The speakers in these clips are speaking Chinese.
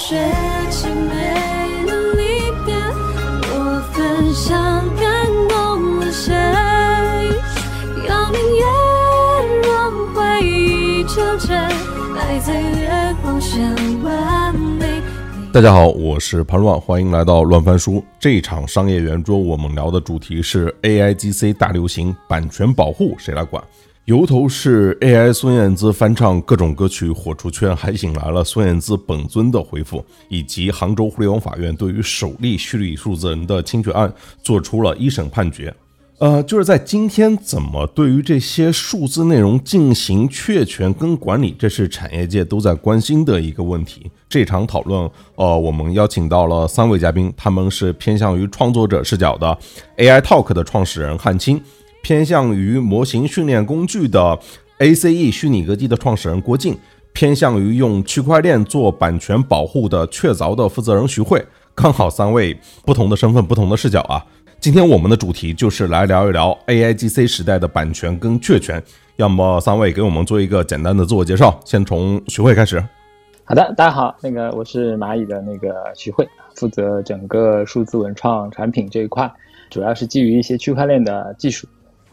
学情没能离别，我分享感动了谁？要宁愿让回忆纠结，爱在月光下完美。大家好，我是潘乱，欢迎来到乱翻书。这一场商业圆桌，我们聊的主题是 AIGC 大流行，版权保护谁来管？由头是 AI 孙燕姿翻唱各种歌曲火出圈，还引来了孙燕姿本尊的回复，以及杭州互联网法院对于首例虚拟数字人的侵权案做出了一审判决。呃，就是在今天，怎么对于这些数字内容进行确权跟管理，这是产业界都在关心的一个问题。这场讨论，呃，我们邀请到了三位嘉宾，他们是偏向于创作者视角的 AI Talk 的创始人汉卿，偏向于模型训练工具的 ACE 虚拟歌姬的创始人郭靖，偏向于用区块链做版权保护的确凿的负责人徐慧。刚好三位不同的身份、不同的视角啊。今天我们的主题就是来聊一聊 AIGC 时代的版权跟确权。要么三位给我们做一个简单的自我介绍，先从徐慧开始。好的，大家好，那个我是蚂蚁的那个徐慧，负责整个数字文创产品这一块，主要是基于一些区块链的技术，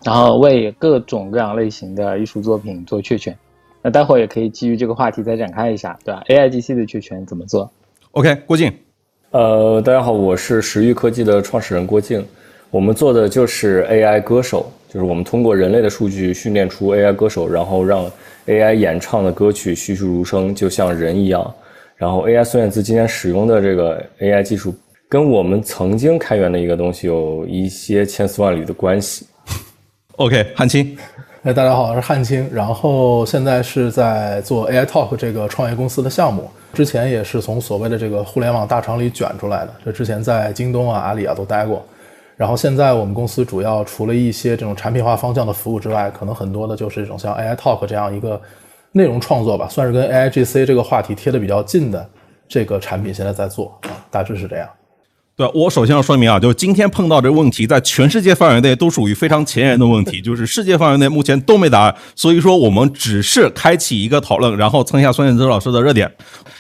然后为各种各样类型的艺术作品做确权。那待会儿也可以基于这个话题再展开一下，对吧？AIGC 的确权怎么做？OK，郭靖。呃，大家好，我是时域科技的创始人郭靖。我们做的就是 AI 歌手，就是我们通过人类的数据训练出 AI 歌手，然后让 AI 演唱的歌曲栩栩如生，就像人一样。然后 AI 孙燕姿今天使用的这个 AI 技术，跟我们曾经开源的一个东西有一些千丝万缕的关系。OK，汉卿。哎，大家好，我是汉卿，然后现在是在做 AI Talk 这个创业公司的项目。之前也是从所谓的这个互联网大厂里卷出来的，这之前在京东啊、阿里啊都待过。然后现在我们公司主要除了一些这种产品化方向的服务之外，可能很多的就是这种像 AI Talk 这样一个内容创作吧，算是跟 AIGC 这个话题贴的比较近的这个产品，现在在做啊，大致是这样。对我首先要说明啊，就是今天碰到这个问题，在全世界范围内都属于非常前沿的问题，就是世界范围内目前都没答案，所以说我们只是开启一个讨论，然后蹭一下孙燕姿老师的热点。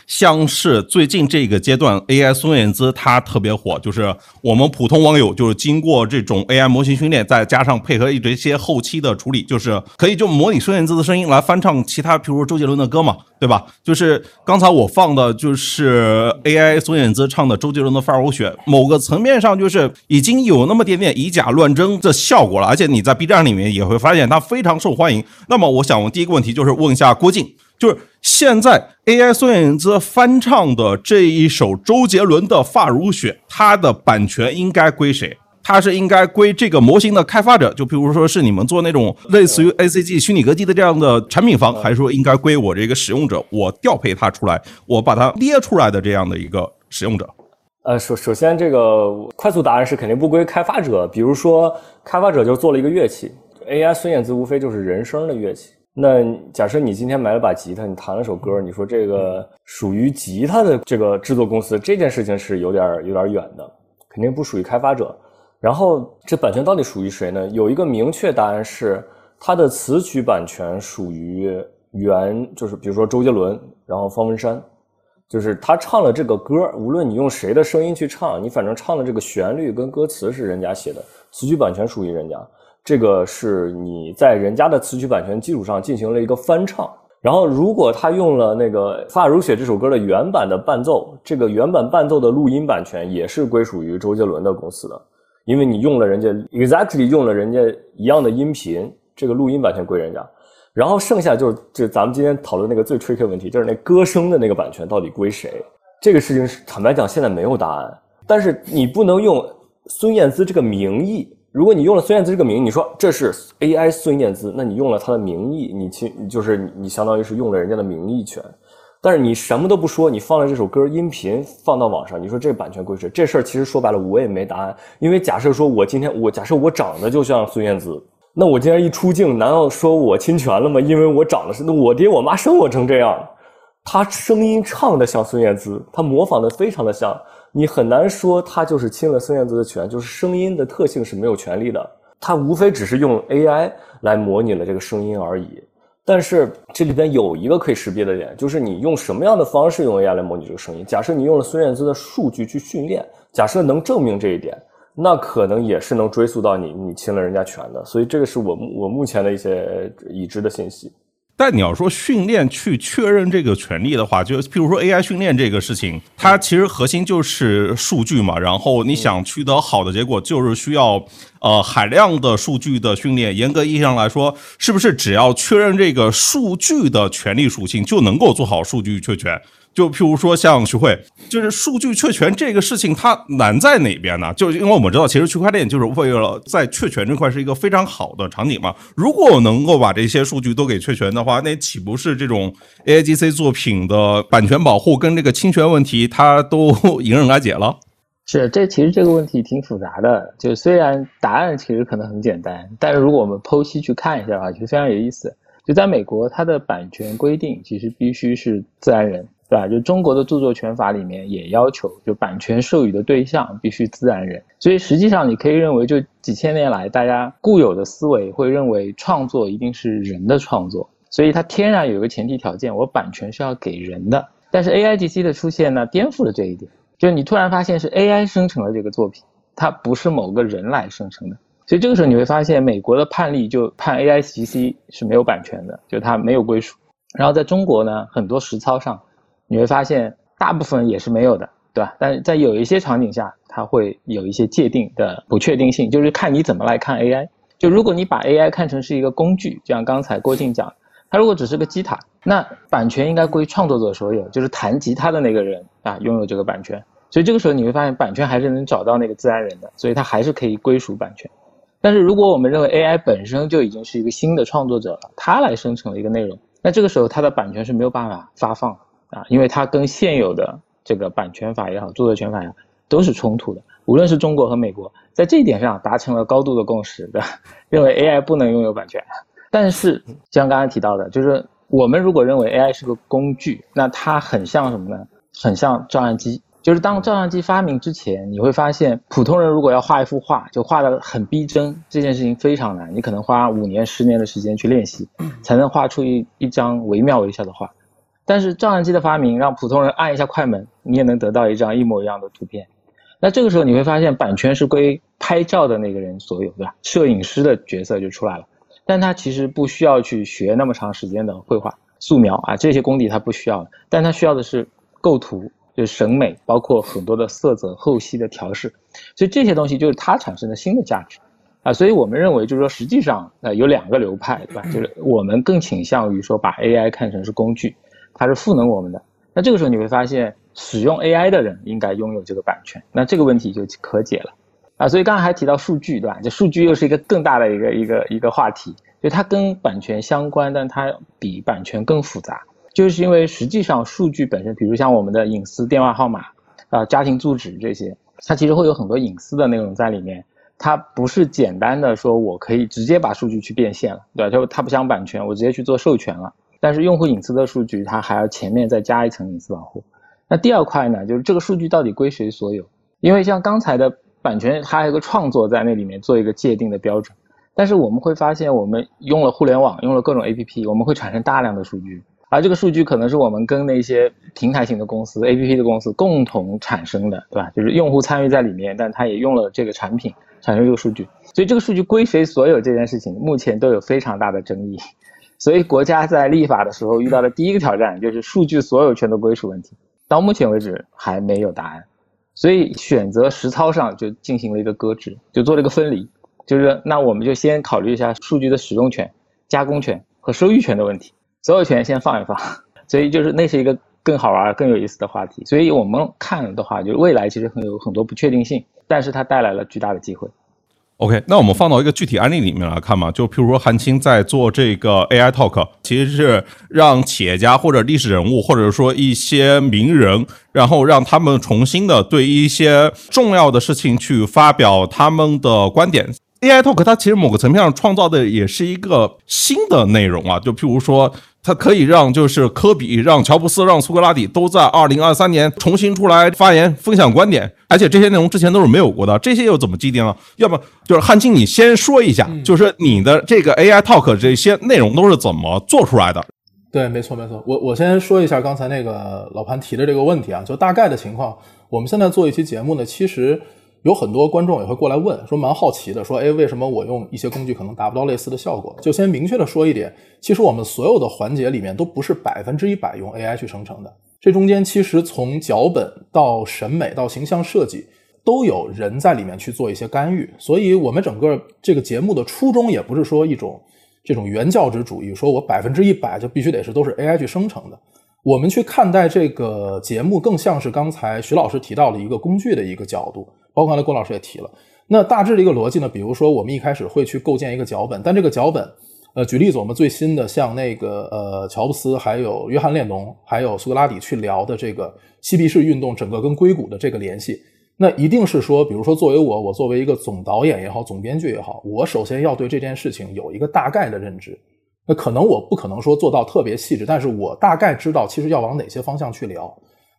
像是最近这个阶段，AI 孙燕姿她特别火，就是我们普通网友就是经过这种 AI 模型训练，再加上配合一些后期的处理，就是可以就模拟孙燕姿的声音来翻唱其他，比如周杰伦的歌嘛，对吧？就是刚才我放的就是 AI 孙燕姿唱的周杰伦的《发如雪》，某个层面上就是已经有那么点点以假乱真的效果了，而且你在 B 站里面也会发现它非常受欢迎。那么我想问第一个问题就是问一下郭靖。就是现在，AI 孙燕姿翻唱的这一首周杰伦的《发如雪》，它的版权应该归谁？它是应该归这个模型的开发者，就比如说是你们做那种类似于 ACG 虚拟歌姬的这样的产品方，还是说应该归我这个使用者，我调配它出来，我把它捏出来的这样的一个使用者？呃，首首先这个快速答案是肯定不归开发者，比如说开发者就做了一个乐器，AI 孙燕姿无非就是人声的乐器。那假设你今天买了把吉他，你弹了首歌，你说这个属于吉他的这个制作公司，这件事情是有点有点远的，肯定不属于开发者。然后这版权到底属于谁呢？有一个明确答案是，它的词曲版权属于原，就是比如说周杰伦，然后方文山，就是他唱了这个歌，无论你用谁的声音去唱，你反正唱的这个旋律跟歌词是人家写的，词曲版权属于人家。这个是你在人家的词曲版权基础上进行了一个翻唱，然后如果他用了那个《发如雪》这首歌的原版的伴奏，这个原版伴奏的录音版权也是归属于周杰伦的公司的，因为你用了人家 exactly 用了人家一样的音频，这个录音版权归人家。然后剩下就是就咱们今天讨论那个最 tricky 问题，就是那歌声的那个版权到底归谁？这个事情是坦白讲现在没有答案，但是你不能用孙燕姿这个名义。如果你用了孙燕姿这个名，你说这是 AI 孙燕姿，那你用了她的名义，你其就是你相当于是用了人家的名义权。但是你什么都不说，你放了这首歌音频放到网上，你说这版权归谁？这事儿其实说白了我也没答案。因为假设说我今天我假设我长得就像孙燕姿，那我今天一出镜，难道说我侵权了吗？因为我长得是那我爹我妈生我成这样，他声音唱的像孙燕姿，他模仿的非常的像。你很难说他就是侵了孙燕姿的权，就是声音的特性是没有权利的，他无非只是用 AI 来模拟了这个声音而已。但是这里边有一个可以识别的点，就是你用什么样的方式用 AI 来模拟这个声音。假设你用了孙燕姿的数据去训练，假设能证明这一点，那可能也是能追溯到你你侵了人家权的。所以这个是我我目前的一些已知的信息。但你要说训练去确认这个权利的话，就譬如说 AI 训练这个事情，它其实核心就是数据嘛。然后你想取得好的结果，就是需要呃海量的数据的训练。严格意义上来说，是不是只要确认这个数据的权利属性，就能够做好数据确权？就譬如说像徐汇，就是数据确权这个事情，它难在哪边呢？就因为我们知道，其实区块链就是为了在确权这块是一个非常好的场景嘛。如果我能够把这些数据都给确权的话，那岂不是这种 A I G C 作品的版权保护跟这个侵权问题，它都 迎刃而解了？是，这其实这个问题挺复杂的。就虽然答案其实可能很简单，但是如果我们剖析去看一下的话，其实非常有意思。就在美国，它的版权规定其实必须是自然人。对吧？就中国的著作权法里面也要求，就版权授予的对象必须自然人。所以实际上你可以认为，就几千年来大家固有的思维会认为创作一定是人的创作，所以它天然有一个前提条件，我版权是要给人的。但是 A I G C 的出现呢，颠覆了这一点，就是你突然发现是 A I 生成了这个作品，它不是某个人来生成的。所以这个时候你会发现，美国的判例就判 A I G C 是没有版权的，就它没有归属。然后在中国呢，很多实操上。你会发现，大部分也是没有的，对吧？但是在有一些场景下，它会有一些界定的不确定性，就是看你怎么来看 AI。就如果你把 AI 看成是一个工具，就像刚才郭靖讲，它如果只是个吉他，那版权应该归创作者所有，就是弹吉他的那个人啊拥有这个版权。所以这个时候你会发现，版权还是能找到那个自然人的，所以它还是可以归属版权。但是如果我们认为 AI 本身就已经是一个新的创作者了，它来生成了一个内容，那这个时候它的版权是没有办法发放。啊，因为它跟现有的这个版权法也好，著作权法也好，都是冲突的。无论是中国和美国，在这一点上达成了高度的共识，对吧？认为 AI 不能拥有版权。但是像刚才提到的，就是我们如果认为 AI 是个工具，那它很像什么呢？很像照相机。就是当照相机发明之前，你会发现普通人如果要画一幅画，就画的很逼真，这件事情非常难。你可能花五年、十年的时间去练习，才能画出一一张惟妙惟肖的画。但是照相机的发明让普通人按一下快门，你也能得到一张一模一样的图片。那这个时候你会发现，版权是归拍照的那个人所有，对吧？摄影师的角色就出来了。但他其实不需要去学那么长时间的绘画、素描啊，这些功底他不需要。但他需要的是构图，就是审美，包括很多的色泽、后期的调试。所以这些东西就是它产生的新的价值啊。所以我们认为，就是说，实际上呃有两个流派，对吧？就是我们更倾向于说把 AI 看成是工具。它是赋能我们的，那这个时候你会发现，使用 AI 的人应该拥有这个版权，那这个问题就可解了，啊，所以刚才还提到数据，对吧？这数据又是一个更大的一个一个一个话题，就它跟版权相关，但它比版权更复杂，就是因为实际上数据本身，比如像我们的隐私电话号码啊、家庭住址这些，它其实会有很多隐私的内容在里面，它不是简单的说我可以直接把数据去变现了，对吧？就它不像版权，我直接去做授权了。但是用户隐私的数据，它还要前面再加一层隐私保护。那第二块呢，就是这个数据到底归谁所有？因为像刚才的版权，它还有个创作在那里面做一个界定的标准。但是我们会发现，我们用了互联网，用了各种 APP，我们会产生大量的数据，而这个数据可能是我们跟那些平台型的公司、APP 的公司共同产生的，对吧？就是用户参与在里面，但他也用了这个产品产生这个数据。所以这个数据归谁所有这件事情，目前都有非常大的争议。所以国家在立法的时候遇到的第一个挑战就是数据所有权的归属问题，到目前为止还没有答案，所以选择实操上就进行了一个搁置，就做了一个分离，就是那我们就先考虑一下数据的使用权、加工权和收益权的问题，所有权先放一放，所以就是那是一个更好玩、更有意思的话题。所以我们看的话，就是未来其实很有很多不确定性，但是它带来了巨大的机会。OK，那我们放到一个具体案例里面来看嘛，就譬如说韩青在做这个 AI Talk，其实是让企业家或者历史人物，或者说一些名人，然后让他们重新的对一些重要的事情去发表他们的观点。AI Talk 它其实某个层面上创造的也是一个新的内容啊，就譬如说。它可以让就是科比、让乔布斯、让苏格拉底都在二零二三年重新出来发言、分享观点，而且这些内容之前都是没有过的，这些又怎么既定呢？要么就是汉卿，你先说一下，就是你的这个 AI Talk 这些内容都是怎么做出来的？对，没错没错。我我先说一下刚才那个老潘提的这个问题啊，就大概的情况。我们现在做一期节目呢，其实有很多观众也会过来问，说蛮好奇的，说哎，为什么我用一些工具可能达不到类似的效果？就先明确的说一点，其实我们所有的环节里面都不是百分之一百用 AI 去生成的，这中间其实从脚本到审美到形象设计，都有人在里面去做一些干预。所以，我们整个这个节目的初衷也不是说一种。这种原教旨主义，说我百分之一百就必须得是都是 AI 去生成的。我们去看待这个节目，更像是刚才徐老师提到的一个工具的一个角度，包括刚才郭老师也提了。那大致的一个逻辑呢，比如说我们一开始会去构建一个脚本，但这个脚本，呃，举例子，我们最新的像那个呃乔布斯，还有约翰列侬，还有苏格拉底去聊的这个嬉皮士运动整个跟硅谷的这个联系。那一定是说，比如说，作为我，我作为一个总导演也好，总编剧也好，我首先要对这件事情有一个大概的认知。那可能我不可能说做到特别细致，但是我大概知道其实要往哪些方向去聊。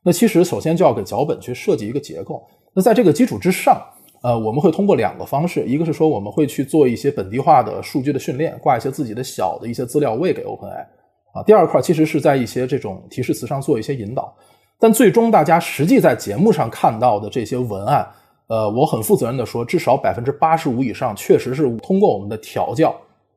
那其实首先就要给脚本去设计一个结构。那在这个基础之上，呃，我们会通过两个方式，一个是说我们会去做一些本地化的数据的训练，挂一些自己的小的一些资料喂给 OpenAI 啊。第二块其实是在一些这种提示词上做一些引导。但最终，大家实际在节目上看到的这些文案，呃，我很负责任的说，至少百分之八十五以上确实是通过我们的调教，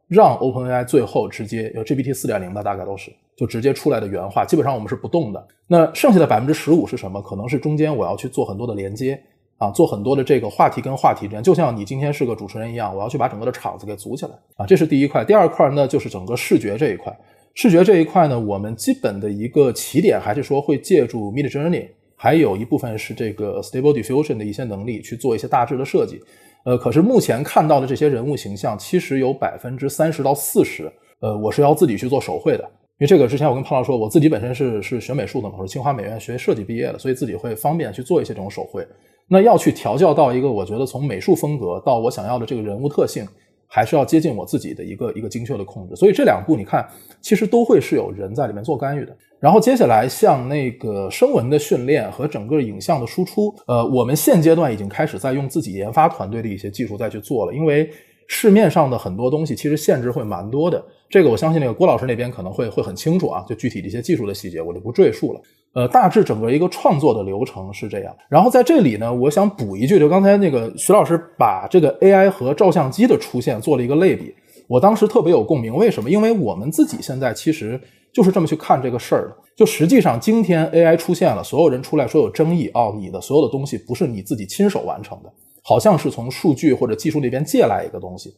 让 OpenAI 最后直接有 GPT 四点零的，大概都是就直接出来的原话，基本上我们是不动的。那剩下的百分之十五是什么？可能是中间我要去做很多的连接啊，做很多的这个话题跟话题之间，就像你今天是个主持人一样，我要去把整个的场子给组起来啊，这是第一块。第二块呢，就是整个视觉这一块。视觉这一块呢，我们基本的一个起点还是说会借助 Mid Journey，还有一部分是这个 Stable Diffusion 的一些能力去做一些大致的设计。呃，可是目前看到的这些人物形象，其实有百分之三十到四十，呃，我是要自己去做手绘的。因为这个之前我跟胖老说，我自己本身是是学美术的嘛，我是清华美院学设计毕业的，所以自己会方便去做一些这种手绘。那要去调教到一个我觉得从美术风格到我想要的这个人物特性。还是要接近我自己的一个一个精确的控制，所以这两步你看，其实都会是有人在里面做干预的。然后接下来像那个声纹的训练和整个影像的输出，呃，我们现阶段已经开始在用自己研发团队的一些技术再去做了，因为市面上的很多东西其实限制会蛮多的。这个我相信那个郭老师那边可能会会很清楚啊，就具体的一些技术的细节我就不赘述了。呃，大致整个一个创作的流程是这样。然后在这里呢，我想补一句，就刚才那个徐老师把这个 AI 和照相机的出现做了一个类比，我当时特别有共鸣。为什么？因为我们自己现在其实就是这么去看这个事儿的。就实际上，今天 AI 出现了，所有人出来说有争议哦，你的所有的东西不是你自己亲手完成的，好像是从数据或者技术那边借来一个东西。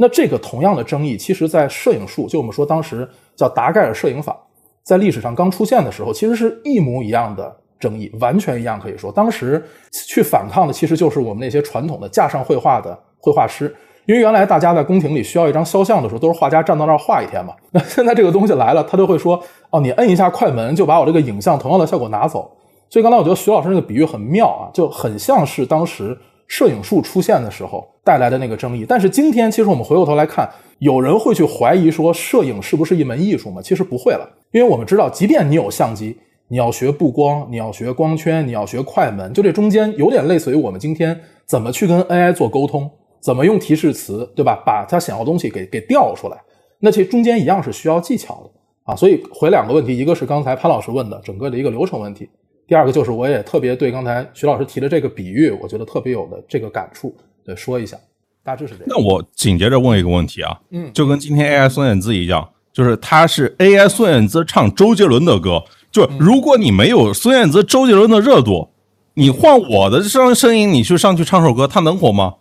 那这个同样的争议，其实在摄影术，就我们说当时叫达盖尔摄影法。在历史上刚出现的时候，其实是一模一样的争议，完全一样。可以说，当时去反抗的其实就是我们那些传统的架上绘画的绘画师，因为原来大家在宫廷里需要一张肖像的时候，都是画家站到那儿画一天嘛。那现在这个东西来了，他就会说：“哦，你摁一下快门，就把我这个影像同样的效果拿走。”所以刚才我觉得徐老师那个比喻很妙啊，就很像是当时摄影术出现的时候带来的那个争议。但是今天，其实我们回过头来看。有人会去怀疑说，摄影是不是一门艺术吗？其实不会了，因为我们知道，即便你有相机，你要学布光，你要学光圈，你要学快门，就这中间有点类似于我们今天怎么去跟 AI 做沟通，怎么用提示词，对吧？把他想要东西给给调出来，那这中间一样是需要技巧的啊。所以回两个问题，一个是刚才潘老师问的整个的一个流程问题，第二个就是我也特别对刚才徐老师提的这个比喻，我觉得特别有的这个感触，对，说一下。大致是这样。那我紧接着问一个问题啊，嗯，就跟今天 AI 孙燕姿一样，就是他是 AI 孙燕姿唱周杰伦的歌，就如果你没有孙燕姿、周杰伦的热度，你换我的声声音，你去上去唱首歌，他能火吗？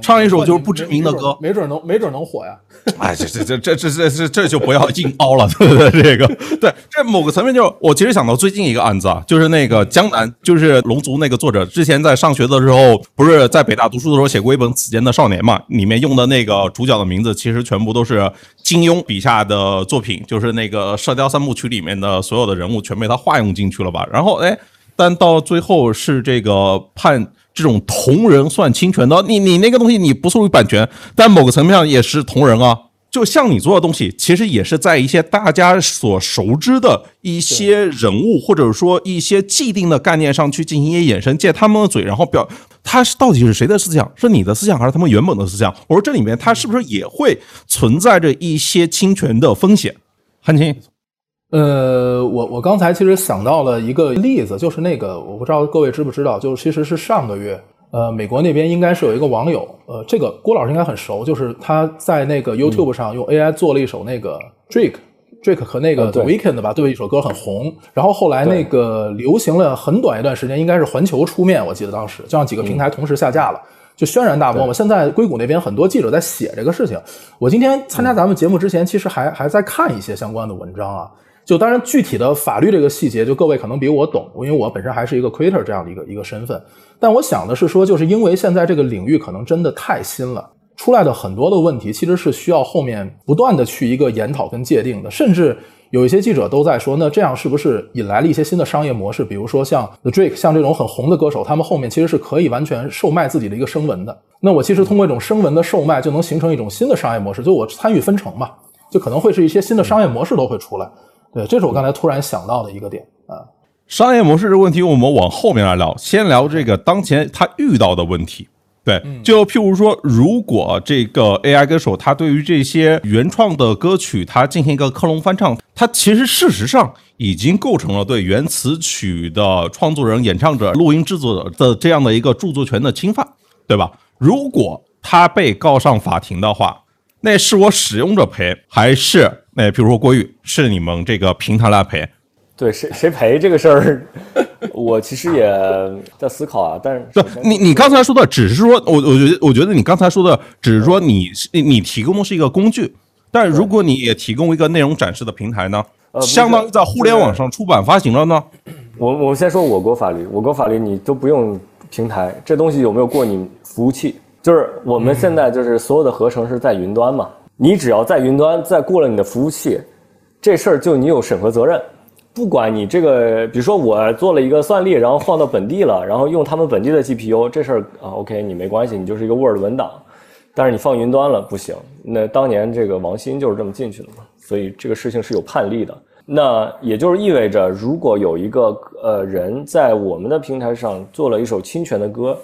唱一首就是不知名的歌，没准能没准能火呀！哎，这这这这这这这这就不要 硬凹了，对不对？这个对，这某个层面就是我其实想到最近一个案子啊，就是那个江南，就是《龙族》那个作者，之前在上学的时候，不是在北大读书的时候写过一本《此间的少年》嘛？里面用的那个主角的名字，其实全部都是金庸笔下的作品，就是那个《射雕三部曲》里面的所有的人物全被他化用进去了吧？然后哎，但到最后是这个判。这种同人算侵权的，你你那个东西你不属于版权，但某个层面上也是同人啊。就像你做的东西，其实也是在一些大家所熟知的一些人物，或者说一些既定的概念上去进行一些衍生，借他们的嘴，然后表他是到底是谁的思想，是你的思想还是他们原本的思想？我说这里面它是不是也会存在着一些侵权的风险？韩青，呃，我我刚才其实想到了一个例子，就是那个我不知道各位知不知道，就是其实是上个月。呃，美国那边应该是有一个网友，呃，这个郭老师应该很熟，就是他在那个 YouTube 上用 AI 做了一首那个 Drake，Drake 和那个 The Weeknd 吧，对一首歌很红，然后后来那个流行了很短一段时间，应该是环球出面，我记得当时就让几个平台同时下架了，就轩然大波嘛。现在硅谷那边很多记者在写这个事情，我今天参加咱们节目之前，其实还还在看一些相关的文章啊。就当然具体的法律这个细节，就各位可能比我懂，因为我本身还是一个 creator 这样的一个一个身份。但我想的是说，就是因为现在这个领域可能真的太新了，出来的很多的问题其实是需要后面不断的去一个研讨跟界定的。甚至有一些记者都在说，那这样是不是引来了一些新的商业模式？比如说像 The Drake，像这种很红的歌手，他们后面其实是可以完全售卖自己的一个声纹的。那我其实通过一种声纹的售卖，就能形成一种新的商业模式。就我参与分成嘛，就可能会是一些新的商业模式都会出来。对，这是我刚才突然想到的一个点啊。商业模式这个问题，我们往后面来聊。先聊这个当前他遇到的问题。对，就譬如说，如果这个 AI 歌手他对于这些原创的歌曲，他进行一个克隆翻唱，他其实事实上已经构成了对原词曲的创作人、演唱者、录音制作者的这样的一个著作权的侵犯，对吧？如果他被告上法庭的话，那是我使用者赔，还是那比如说郭宇是你们这个平台来赔？对，谁谁赔这个事儿，我其实也在思考啊。但是，对，你你刚才说的只是说，我我觉得我觉得你刚才说的只是说你你提供的是一个工具，但如果你也提供一个内容展示的平台呢，相当于在互联网上出版发行了呢？我我先说我国法律，我国法律你都不用平台，这东西有没有过你服务器？就是我们现在就是所有的合成是在云端嘛，你只要在云端再过了你的服务器，这事儿就你有审核责任。不管你这个，比如说我做了一个算力，然后放到本地了，然后用他们本地的 GPU，这事儿啊 OK，你没关系，你就是一个 Word 文档。但是你放云端了不行。那当年这个王鑫就是这么进去的嘛，所以这个事情是有判例的。那也就是意味着，如果有一个呃人在我们的平台上做了一首侵权的歌。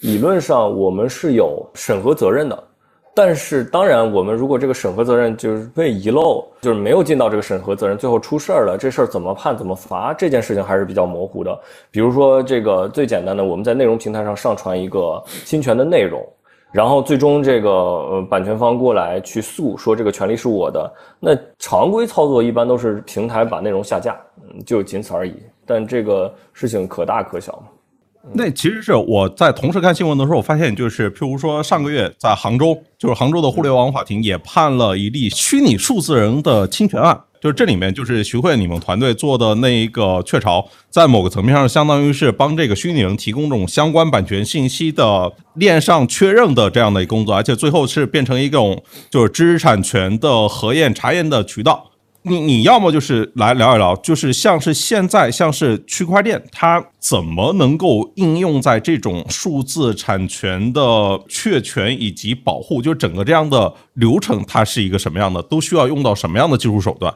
理论上我们是有审核责任的，但是当然，我们如果这个审核责任就是被遗漏，就是没有尽到这个审核责任，最后出事儿了，这事儿怎么判怎么罚，这件事情还是比较模糊的。比如说这个最简单的，我们在内容平台上上传一个侵权的内容，然后最终这个呃版权方过来去诉说这个权利是我的，那常规操作一般都是平台把内容下架，嗯，就仅此而已。但这个事情可大可小嘛。那其实是我在同时看新闻的时候，我发现就是，譬如说上个月在杭州，就是杭州的互联网法庭也判了一例虚拟数字人的侵权案，就是这里面就是徐汇你们团队做的那一个雀巢，在某个层面上相当于是帮这个虚拟人提供这种相关版权信息的链上确认的这样的一个工作，而且最后是变成一种就是知识产权的核验查验的渠道。你你要么就是来聊一聊，就是像是现在像是区块链，它怎么能够应用在这种数字产权的确权以及保护，就整个这样的流程，它是一个什么样的，都需要用到什么样的技术手段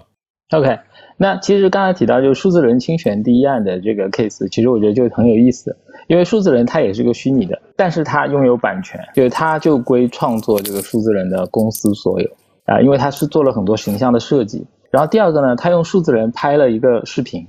？OK，那其实刚才提到就是数字人侵权第一案的这个 case，其实我觉得就很有意思，因为数字人它也是个虚拟的，但是它拥有版权，就是它就归创作这个数字人的公司所有啊，因为他是做了很多形象的设计。然后第二个呢，他用数字人拍了一个视频，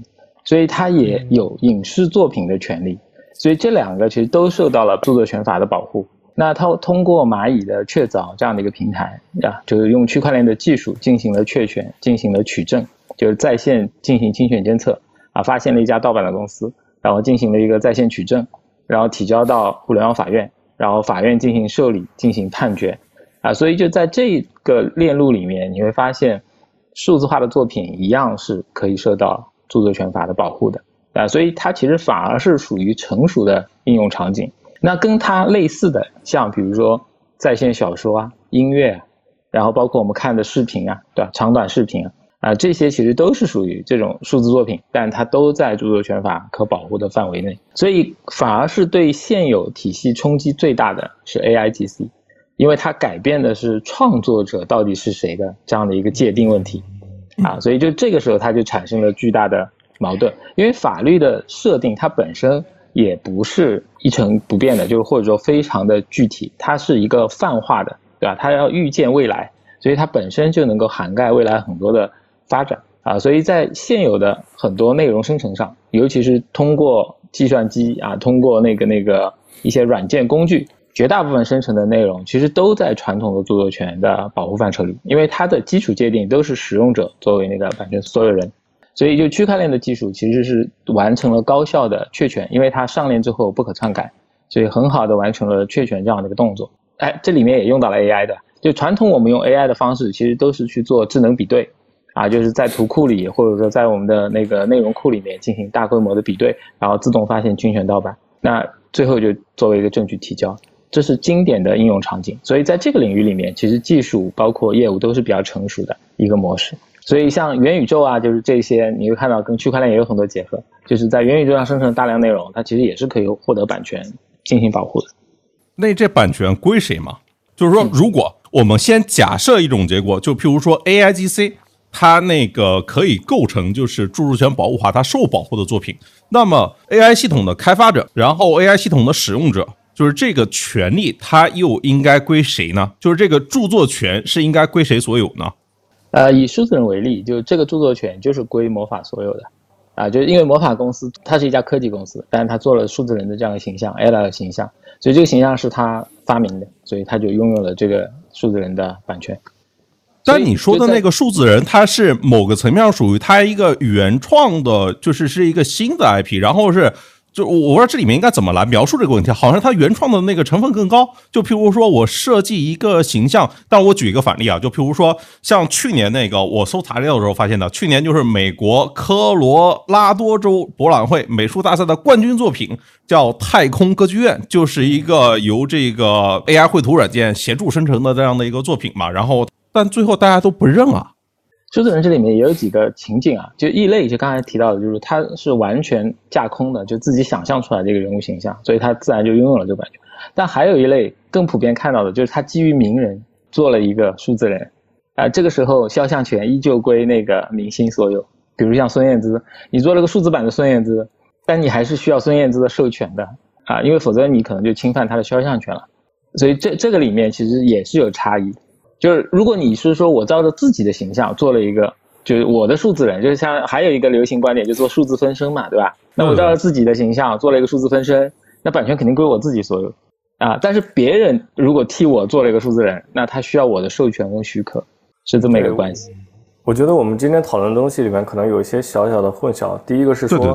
所以他也有影视作品的权利，所以这两个其实都受到了著作权法的保护。那他通过蚂蚁的确凿这样的一个平台啊，就是用区块链的技术进行了确权，进行了取证，就是在线进行侵权监测啊，发现了一家盗版的公司，然后进行了一个在线取证，然后提交到互联网法院，然后法院进行受理，进行判决啊，所以就在这个链路里面，你会发现。数字化的作品一样是可以受到著作权法的保护的啊，所以它其实反而是属于成熟的应用场景。那跟它类似的，像比如说在线小说啊、音乐啊，然后包括我们看的视频啊，对吧？长短视频啊，啊这些其实都是属于这种数字作品，但它都在著作权法可保护的范围内。所以反而是对现有体系冲击最大的是 A I G C。因为它改变的是创作者到底是谁的这样的一个界定问题啊，所以就这个时候它就产生了巨大的矛盾，因为法律的设定它本身也不是一成不变的，就是或者说非常的具体，它是一个泛化的，对吧？它要预见未来，所以它本身就能够涵盖未来很多的发展啊，所以在现有的很多内容生成上，尤其是通过计算机啊，通过那个那个一些软件工具。绝大部分生成的内容其实都在传统的著作权的保护范畴里，因为它的基础界定都是使用者作为那个版权所有人，所以就区块链的技术其实是完成了高效的确权，因为它上链之后不可篡改，所以很好的完成了确权这样的一个动作。哎，这里面也用到了 AI 的，就传统我们用 AI 的方式其实都是去做智能比对，啊，就是在图库里或者说在我们的那个内容库里面进行大规模的比对，然后自动发现侵权盗版，那最后就作为一个证据提交。这是经典的应用场景，所以在这个领域里面，其实技术包括业务都是比较成熟的一个模式。所以像元宇宙啊，就是这些，你会看到跟区块链也有很多结合。就是在元宇宙上生成大量内容，它其实也是可以获得版权进行保护的。那这版权归谁嘛？就是说，如果我们先假设一种结果，就譬如说 A I G C，它那个可以构成就是著作权保护法它受保护的作品，那么 A I 系统的开发者，然后 A I 系统的使用者。就是这个权利，它又应该归谁呢？就是这个著作权是应该归谁所有呢？呃，以数字人为例，就这个著作权就是归魔法所有的，啊，就是因为魔法公司它是一家科技公司，但是它做了数字人的这样的形象，ella 的形象，所以这个形象是他发明的，所以他就拥有了这个数字人的版权。但你说的那个数字人，它是某个层面上属于它一个原创的，就是是一个新的 IP，然后是。就我不知道这里面应该怎么来描述这个问题，好像它原创的那个成分更高。就譬如说我设计一个形象，但我举一个反例啊，就譬如说像去年那个我搜材料的时候发现的，去年就是美国科罗拉多州博览会美术大赛的冠军作品叫《太空歌剧院》，就是一个由这个 AI 绘图软件协助生成的这样的一个作品嘛。然后但最后大家都不认啊。数字人这里面也有几个情景啊，就异类，就刚才提到的，就是它是完全架空的，就自己想象出来的一个人物形象，所以它自然就拥有了这个版权。但还有一类更普遍看到的，就是它基于名人做了一个数字人，啊，这个时候肖像权依旧归那个明星所有。比如像孙燕姿，你做了个数字版的孙燕姿，但你还是需要孙燕姿的授权的啊，因为否则你可能就侵犯她的肖像权了。所以这这个里面其实也是有差异。就是如果你是说我照着自己的形象做了一个，就是我的数字人，就是像还有一个流行观点，就做数字分身嘛，对吧？那我照着自己的形象做了一个数字分身，那版权肯定归我自己所有啊。但是别人如果替我做了一个数字人，那他需要我的授权跟许可，是这么一个关系。我觉得我们今天讨论的东西里面可能有一些小小的混淆。第一个是说，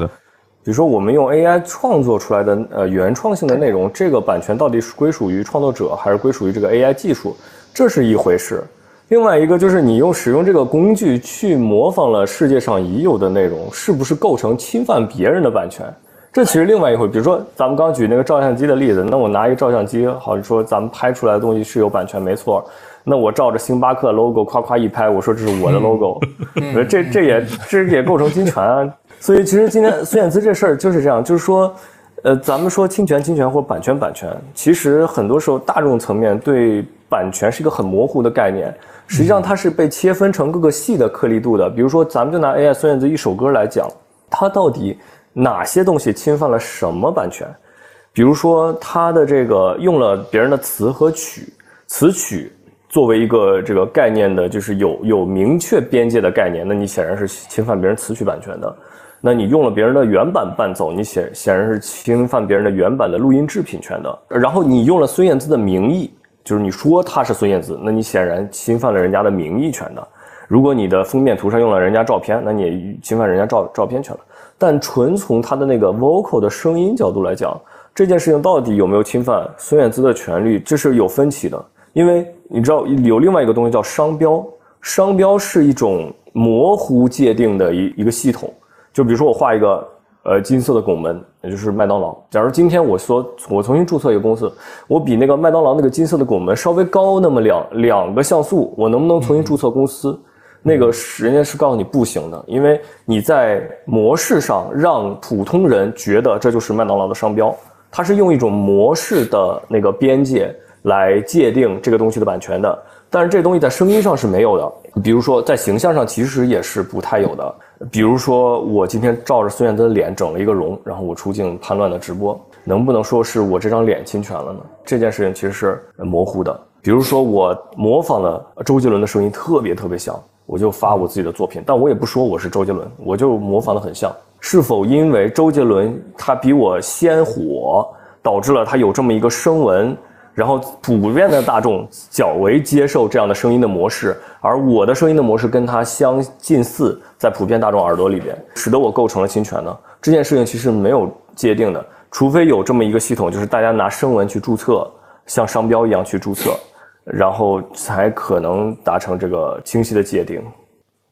比如说我们用 AI 创作出来的呃原创性的内容，这个版权到底是归属于创作者，还是归属于这个 AI 技术？这是一回事，另外一个就是你用使用这个工具去模仿了世界上已有的内容，是不是构成侵犯别人的版权？这其实另外一回。比如说咱们刚举那个照相机的例子，那我拿一个照相机，好像说咱们拍出来的东西是有版权，没错。那我照着星巴克 logo 夸夸一拍，我说这是我的 logo，这这也这也构成侵权啊。所以其实今天孙燕姿这事儿就是这样，就是说。呃，咱们说侵权、侵权或版权、版权，其实很多时候大众层面对版权是一个很模糊的概念。实际上，它是被切分成各个细的颗粒度的。比如说，咱们就拿 AI 孙燕姿一首歌来讲，它到底哪些东西侵犯了什么版权？比如说，它的这个用了别人的词和曲，词曲作为一个这个概念的，就是有有明确边界的概念，那你显然是侵犯别人词曲版权的。那你用了别人的原版伴奏，你显显然是侵犯别人的原版的录音制品权的。然后你用了孙燕姿的名义，就是你说他是孙燕姿，那你显然侵犯了人家的名誉权的。如果你的封面图上用了人家照片，那你也侵犯人家照照片权了。但纯从他的那个 vocal 的声音角度来讲，这件事情到底有没有侵犯孙燕姿的权利，这是有分歧的。因为你知道有另外一个东西叫商标，商标是一种模糊界定的一一个系统。就比如说我画一个呃金色的拱门，也就是麦当劳。假如今天我说我重新注册一个公司，我比那个麦当劳那个金色的拱门稍微高那么两两个像素，我能不能重新注册公司？那个人家是告诉你不行的，因为你在模式上让普通人觉得这就是麦当劳的商标，它是用一种模式的那个边界来界定这个东西的版权的。但是这东西在声音上是没有的，比如说在形象上其实也是不太有的。比如说我今天照着孙燕姿的脸整了一个容，然后我出镜叛乱的直播，能不能说是我这张脸侵权了呢？这件事情其实是模糊的。比如说我模仿了周杰伦的声音特别特别像，我就发我自己的作品，但我也不说我是周杰伦，我就模仿的很像。是否因为周杰伦他比我先火，导致了他有这么一个声纹？然后普遍的大众较为接受这样的声音的模式，而我的声音的模式跟它相近似，在普遍大众耳朵里边，使得我构成了侵权呢？这件事情其实没有界定的，除非有这么一个系统，就是大家拿声纹去注册，像商标一样去注册，然后才可能达成这个清晰的界定。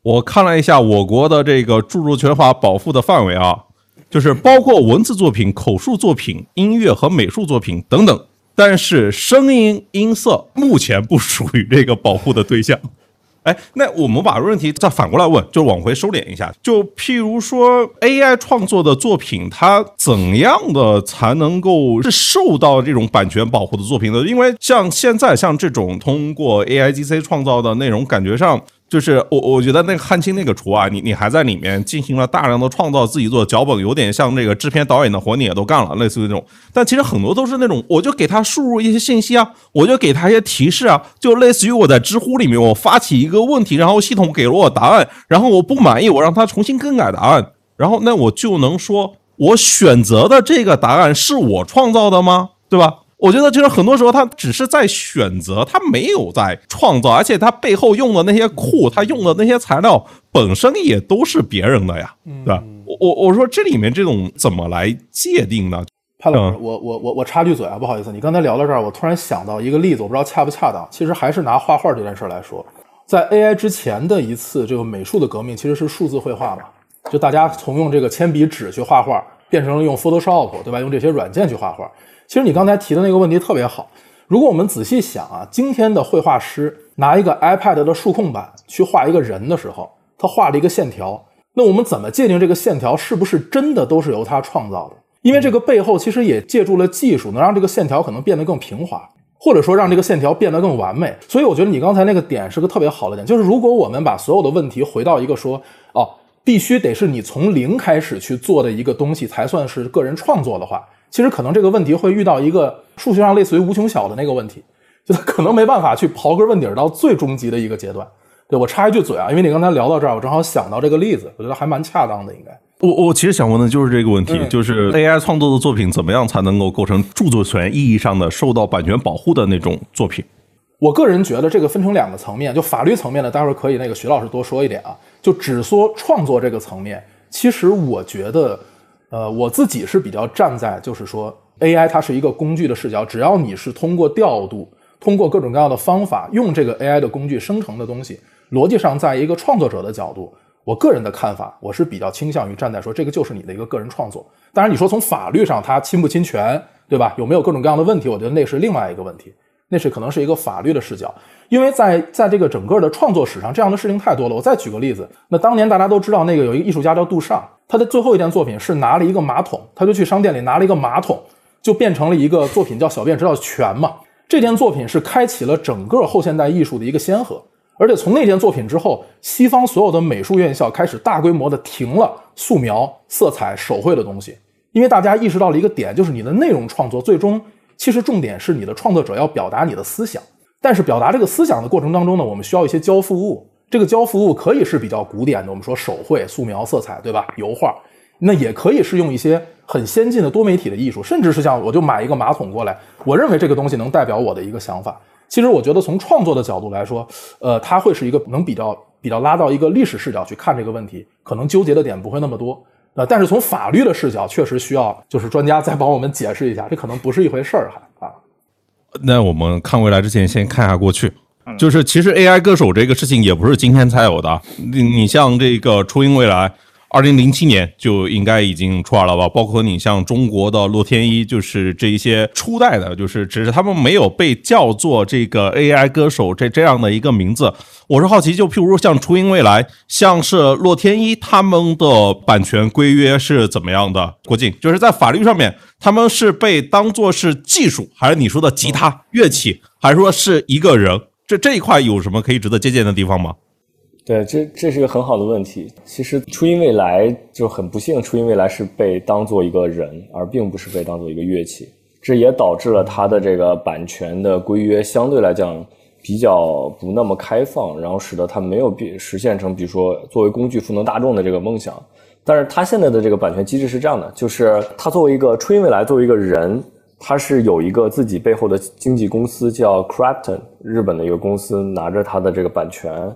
我看了一下我国的这个著作权法保护的范围啊，就是包括文字作品、口述作品、音乐和美术作品等等。但是声音音色目前不属于这个保护的对象。哎，那我们把问题再反过来问，就往回收敛一下。就譬如说 AI 创作的作品，它怎样的才能够是受到这种版权保护的作品呢？因为像现在像这种通过 AIGC 创造的内容，感觉上。就是我，我觉得那个汉卿那个厨啊，你你还在里面进行了大量的创造，自己做脚本，有点像那个制片导演的活你也都干了，类似于那种。但其实很多都是那种，我就给他输入一些信息啊，我就给他一些提示啊，就类似于我在知乎里面我发起一个问题，然后系统给了我答案，然后我不满意，我让他重新更改答案，然后那我就能说我选择的这个答案是我创造的吗？对吧？我觉得就是很多时候他只是在选择，他没有在创造，而且他背后用的那些库，他用的那些材料本身也都是别人的呀，对吧？我我我说这里面这种怎么来界定呢？潘老师，我我我我插句嘴啊，不好意思，你刚才聊到这儿，我突然想到一个例子，我不知道恰不恰当。其实还是拿画画这件事来说，在 AI 之前的一次这个美术的革命，其实是数字绘画嘛，就大家从用这个铅笔纸去画画，变成了用 Photoshop，对吧？用这些软件去画画。其实你刚才提的那个问题特别好。如果我们仔细想啊，今天的绘画师拿一个 iPad 的数控板去画一个人的时候，他画了一个线条，那我们怎么界定这个线条是不是真的都是由他创造的？因为这个背后其实也借助了技术，能让这个线条可能变得更平滑，或者说让这个线条变得更完美。所以我觉得你刚才那个点是个特别好的点，就是如果我们把所有的问题回到一个说，哦，必须得是你从零开始去做的一个东西才算是个人创作的话。其实可能这个问题会遇到一个数学上类似于无穷小的那个问题，就它可能没办法去刨根问底到最终极的一个阶段。对我插一句嘴啊，因为你刚才聊到这儿，我正好想到这个例子，我觉得还蛮恰当的。应该我我其实想问的就是这个问题，就是 AI 创作的作品怎么样才能够构成著作权意义上的受到版权保护的那种作品？我个人觉得这个分成两个层面，就法律层面的，待会儿可以那个徐老师多说一点啊。就只说创作这个层面，其实我觉得。呃，我自己是比较站在，就是说，AI 它是一个工具的视角，只要你是通过调度，通过各种各样的方法，用这个 AI 的工具生成的东西，逻辑上，在一个创作者的角度，我个人的看法，我是比较倾向于站在说，这个就是你的一个个人创作。当然，你说从法律上它侵不侵权，对吧？有没有各种各样的问题？我觉得那是另外一个问题，那是可能是一个法律的视角。因为在在这个整个的创作史上，这样的事情太多了。我再举个例子，那当年大家都知道，那个有一个艺术家叫杜尚，他的最后一件作品是拿了一个马桶，他就去商店里拿了一个马桶，就变成了一个作品叫《小便知道全》嘛。这件作品是开启了整个后现代艺术的一个先河，而且从那件作品之后，西方所有的美术院校开始大规模的停了素描、色彩、手绘的东西，因为大家意识到了一个点，就是你的内容创作最终其实重点是你的创作者要表达你的思想。但是表达这个思想的过程当中呢，我们需要一些交付物。这个交付物可以是比较古典的，我们说手绘、素描、色彩，对吧？油画，那也可以是用一些很先进的多媒体的艺术，甚至是像我就买一个马桶过来，我认为这个东西能代表我的一个想法。其实我觉得从创作的角度来说，呃，它会是一个能比较比较拉到一个历史视角去看这个问题，可能纠结的点不会那么多。呃，但是从法律的视角，确实需要就是专家再帮我们解释一下，这可能不是一回事儿还啊。那我们看未来之前，先看一下过去。就是其实 AI 歌手这个事情也不是今天才有的。你你像这个初音未来，二零零七年就应该已经出来了吧？包括你像中国的洛天依，就是这一些初代的，就是只是他们没有被叫做这个 AI 歌手这这样的一个名字。我是好奇，就譬如像初音未来，像是洛天依，他们的版权规约是怎么样的？郭靖，就是在法律上面，他们是被当做是技术，还是你说的吉他乐器，还是说是一个人？这这一块有什么可以值得借鉴的地方吗？对，这这是一个很好的问题。其实初音未来就很不幸，初音未来是被当做一个人，而并不是被当做一个乐器。这也导致了它的这个版权的规约相对来讲比较不那么开放，然后使得它没有必实现成，比如说作为工具赋能大众的这个梦想。但是它现在的这个版权机制是这样的，就是它作为一个初音未来作为一个人，它是有一个自己背后的经纪公司叫 Crafton，日本的一个公司拿着它的这个版权。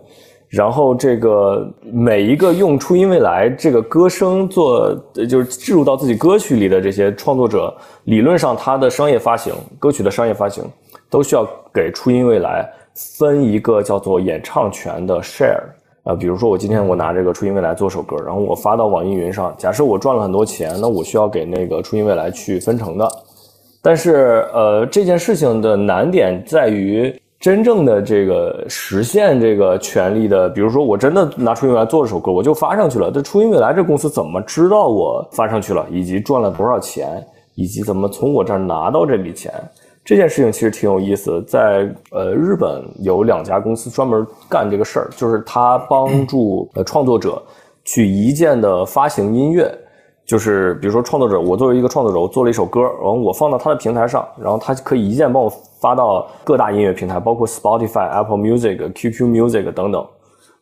然后这个每一个用初音未来这个歌声做，就是置入到自己歌曲里的这些创作者，理论上他的商业发行，歌曲的商业发行，都需要给初音未来分一个叫做演唱权的 share。啊，比如说我今天我拿这个初音未来做首歌，然后我发到网易云上，假设我赚了很多钱，那我需要给那个初音未来去分成的。但是呃，这件事情的难点在于。真正的这个实现这个权利的，比如说我真的拿初音未来做了首歌，我就发上去了。这初音未来这公司怎么知道我发上去了，以及赚了多少钱，以及怎么从我这儿拿到这笔钱？这件事情其实挺有意思。在呃日本有两家公司专门干这个事儿，就是他帮助呃创作者去一键的发行音乐。就是比如说创作者，我作为一个创作者，我做了一首歌，然后我放到他的平台上，然后他可以一键帮我发到各大音乐平台，包括 Spotify、Apple Music、QQ Music 等等。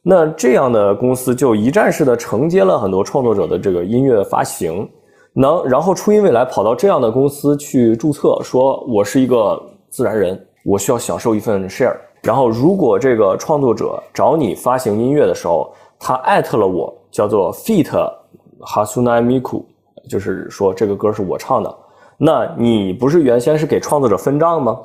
那这样的公司就一站式的承接了很多创作者的这个音乐发行，能然后初音未来跑到这样的公司去注册，说我是一个自然人，我需要享受一份 share。然后如果这个创作者找你发行音乐的时候，他艾特了我，叫做 feat。哈苏奈米库，就是说这个歌是我唱的，那你不是原先是给创作者分账吗？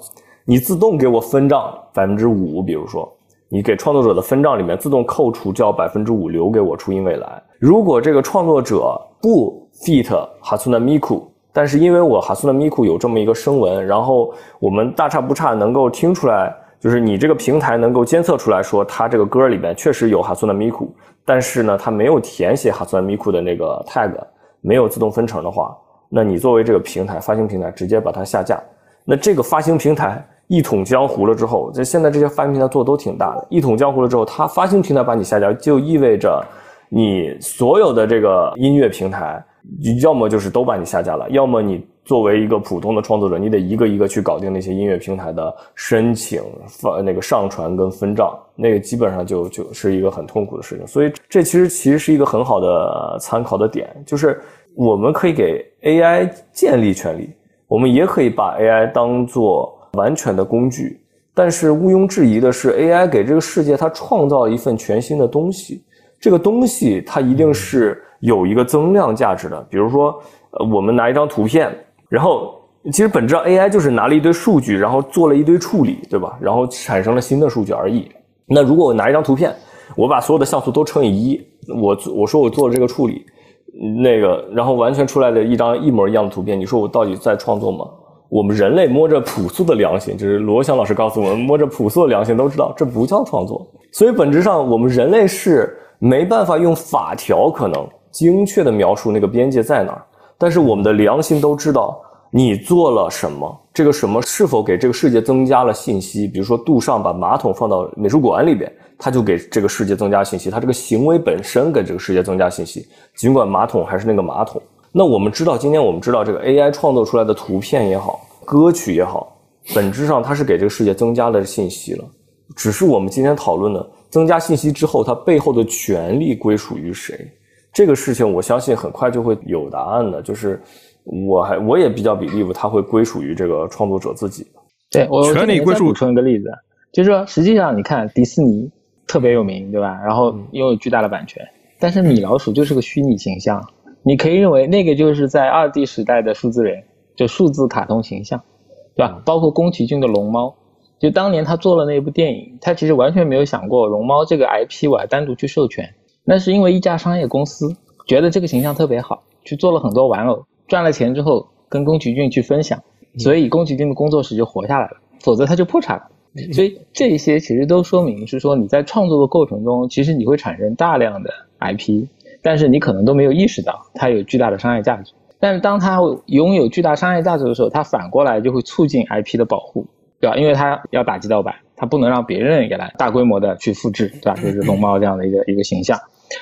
你自动给我分账百分之五，比如说你给创作者的分账里面自动扣除掉百分之五留给我初音未来。如果这个创作者不 fit 哈苏奈米库，但是因为我哈苏奈米库有这么一个声纹，然后我们大差不差能够听出来，就是你这个平台能够监测出来说他这个歌里面确实有哈苏纳米库。但是呢，它没有填写哈苏米库的那个 tag，没有自动分成的话，那你作为这个平台发行平台，直接把它下架。那这个发行平台一统江湖了之后，这现在这些发行平台做的都挺大的。一统江湖了之后，它发行平台把你下架，就意味着你所有的这个音乐平台，要么就是都把你下架了，要么你。作为一个普通的创作者，你得一个一个去搞定那些音乐平台的申请、发那个上传跟分账，那个基本上就就是一个很痛苦的事情。所以这其实其实是一个很好的参考的点，就是我们可以给 AI 建立权利，我们也可以把 AI 当做完全的工具。但是毋庸置疑的是，AI 给这个世界它创造了一份全新的东西，这个东西它一定是有一个增量价值的。比如说，呃，我们拿一张图片。然后，其实本质上 AI 就是拿了一堆数据，然后做了一堆处理，对吧？然后产生了新的数据而已。那如果我拿一张图片，我把所有的像素都乘以一，我我说我做了这个处理，那个，然后完全出来的一张一模一样的图片，你说我到底在创作吗？我们人类摸着朴素的良心，就是罗翔老师告诉我们，摸着朴素的良心都知道这不叫创作。所以本质上，我们人类是没办法用法条可能精确的描述那个边界在哪儿。但是我们的良心都知道你做了什么，这个什么是否给这个世界增加了信息？比如说杜尚把马桶放到美术馆里边，他就给这个世界增加信息。他这个行为本身给这个世界增加信息，尽管马桶还是那个马桶。那我们知道，今天我们知道这个 AI 创作出来的图片也好，歌曲也好，本质上它是给这个世界增加了信息了。只是我们今天讨论的，增加信息之后，它背后的权利归属于谁？这个事情我相信很快就会有答案的，就是我还我也比较 believe 它会归属于这个创作者自己。对我全力归属。补充一个例子，就是说实际上你看迪士尼特别有名，对吧？然后拥有巨大的版权，但是米老鼠就是个虚拟形象，你可以认为那个就是在二 D 时代的数字人，就数字卡通形象，对吧？包括宫崎骏的龙猫，就当年他做了那部电影，他其实完全没有想过龙猫这个 IP 我还单独去授权。那是因为一家商业公司觉得这个形象特别好，去做了很多玩偶，赚了钱之后跟宫崎骏去分享，所以宫崎骏的工作室就活下来了，否则他就破产了。所以这些其实都说明是说你在创作的过程中，其实你会产生大量的 IP，但是你可能都没有意识到它有巨大的商业价值。但是当它拥有巨大商业价值的时候，它反过来就会促进 IP 的保护，对吧？因为它要打击盗版，它不能让别人也来大规模的去复制，对吧？就是龙猫这样的一个一个形象。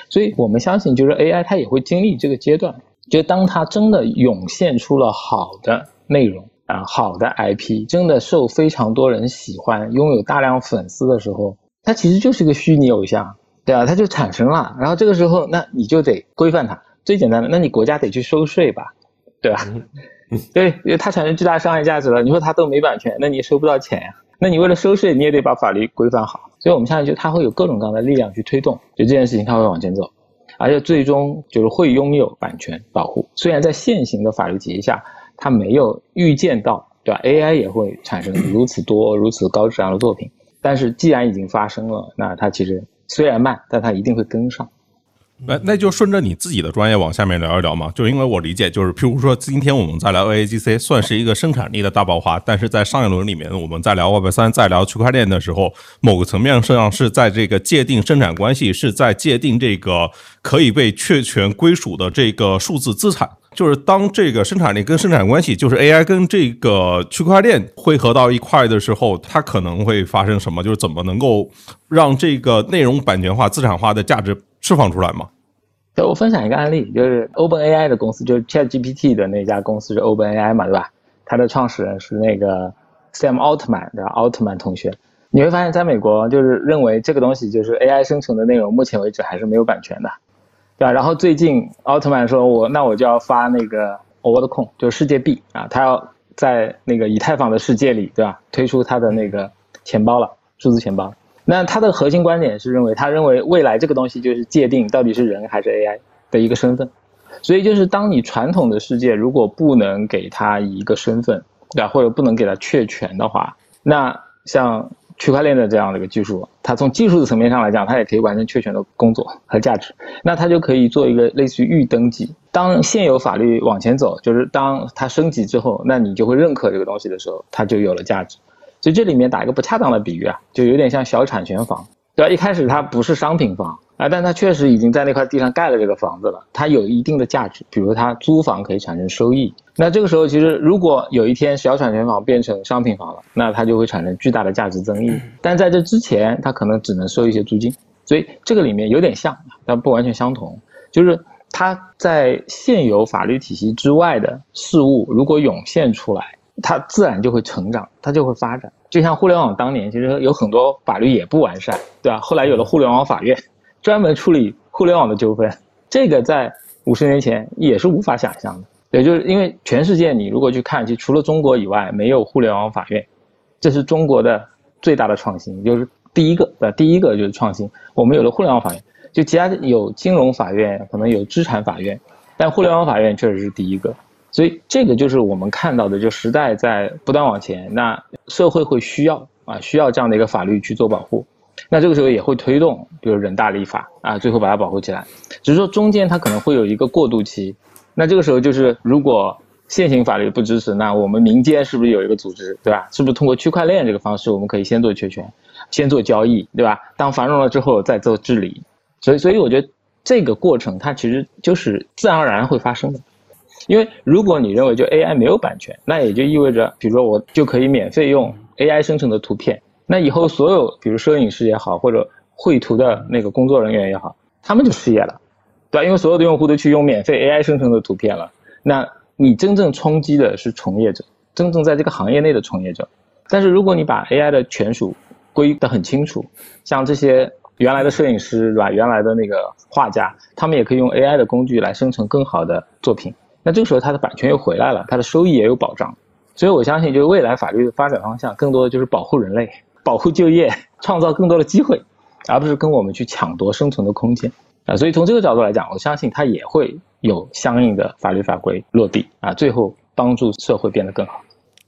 所以我们相信，就是 AI 它也会经历这个阶段，就当它真的涌现出了好的内容。啊，好的 IP 真的受非常多人喜欢，拥有大量粉丝的时候，它其实就是个虚拟偶像，对啊？它就产生了，然后这个时候，那你就得规范它。最简单的，那你国家得去收税吧，对吧？对，因为它产生巨大商业价值了，你说它都没版权，那你收不到钱呀？那你为了收税，你也得把法律规范好。所以我们现在，就它会有各种各样的力量去推动，就这件事情它会往前走，而且最终就是会拥有版权保护。虽然在现行的法律体系下。他没有预见到，对吧？AI 也会产生如此多、如此高质量的作品，但是既然已经发生了，那它其实虽然慢，但它一定会跟上。那那就顺着你自己的专业往下面聊一聊嘛。就因为我理解，就是譬如说今天我们在聊 AIGC，算是一个生产力的大爆发，但是在上一轮里面，我们在聊 Web 三、在聊区块链的时候，某个层面上是在这个界定生产关系，是在界定这个可以被确权归属的这个数字资产。就是当这个生产力跟生产关系，就是 AI 跟这个区块链汇合到一块的时候，它可能会发生什么？就是怎么能够让这个内容版权化、资产化的价值释放出来吗？对，我分享一个案例，就是 OpenAI 的公司，就是 ChatGPT 的那家公司是 OpenAI 嘛，对吧？它的创始人是那个 Sam Altman，对吧？奥特曼同学，你会发现在美国，就是认为这个东西就是 AI 生成的内容，目前为止还是没有版权的。对吧？然后最近奥特曼说，我那我就要发那个 WorldCoin，就是世界币啊，他要在那个以太坊的世界里，对吧？推出他的那个钱包了，数字钱包。那他的核心观点是认为，他认为未来这个东西就是界定到底是人还是 AI 的一个身份。所以就是当你传统的世界如果不能给他一个身份，对？或者不能给他确权的话，那像。区块链的这样的一个技术，它从技术的层面上来讲，它也可以完成确权的工作和价值。那它就可以做一个类似于预登记。当现有法律往前走，就是当它升级之后，那你就会认可这个东西的时候，它就有了价值。所以这里面打一个不恰当的比喻啊，就有点像小产权房，对吧？一开始它不是商品房。啊，但它确实已经在那块地上盖了这个房子了，它有一定的价值。比如它租房可以产生收益，那这个时候其实如果有一天小产权房变成商品房了，那它就会产生巨大的价值增益。但在这之前，它可能只能收一些租金。所以这个里面有点像，但不完全相同。就是它在现有法律体系之外的事物，如果涌现出来，它自然就会成长，它就会发展。就像互联网当年，其实有很多法律也不完善，对吧？后来有了互联网法院。专门处理互联网的纠纷，这个在五十年前也是无法想象的。也就是因为全世界，你如果去看，就除了中国以外，没有互联网法院，这是中国的最大的创新，就是第一个的第一个就是创新。我们有了互联网法院，就其他有金融法院，可能有资产法院，但互联网法院确实是第一个。所以这个就是我们看到的，就时代在不断往前，那社会会需要啊，需要这样的一个法律去做保护。那这个时候也会推动，比如人大立法啊，最后把它保护起来。只是说中间它可能会有一个过渡期。那这个时候就是，如果现行法律不支持，那我们民间是不是有一个组织，对吧？是不是通过区块链这个方式，我们可以先做确权，先做交易，对吧？当繁荣了之后再做治理。所以，所以我觉得这个过程它其实就是自然而然会发生的。因为如果你认为就 AI 没有版权，那也就意味着，比如说我就可以免费用 AI 生成的图片。那以后所有，比如摄影师也好，或者绘图的那个工作人员也好，他们就失业了，对吧？因为所有的用户都去用免费 AI 生成的图片了。那你真正冲击的是从业者，真正在这个行业内的从业者。但是如果你把 AI 的权属归得很清楚，像这些原来的摄影师，对吧？原来的那个画家，他们也可以用 AI 的工具来生成更好的作品。那这个时候，它的版权又回来了，它的收益也有保障。所以我相信，就是未来法律的发展方向，更多的就是保护人类。保护就业，创造更多的机会，而不是跟我们去抢夺生存的空间啊！所以从这个角度来讲，我相信它也会有相应的法律法规落地啊，最后帮助社会变得更好。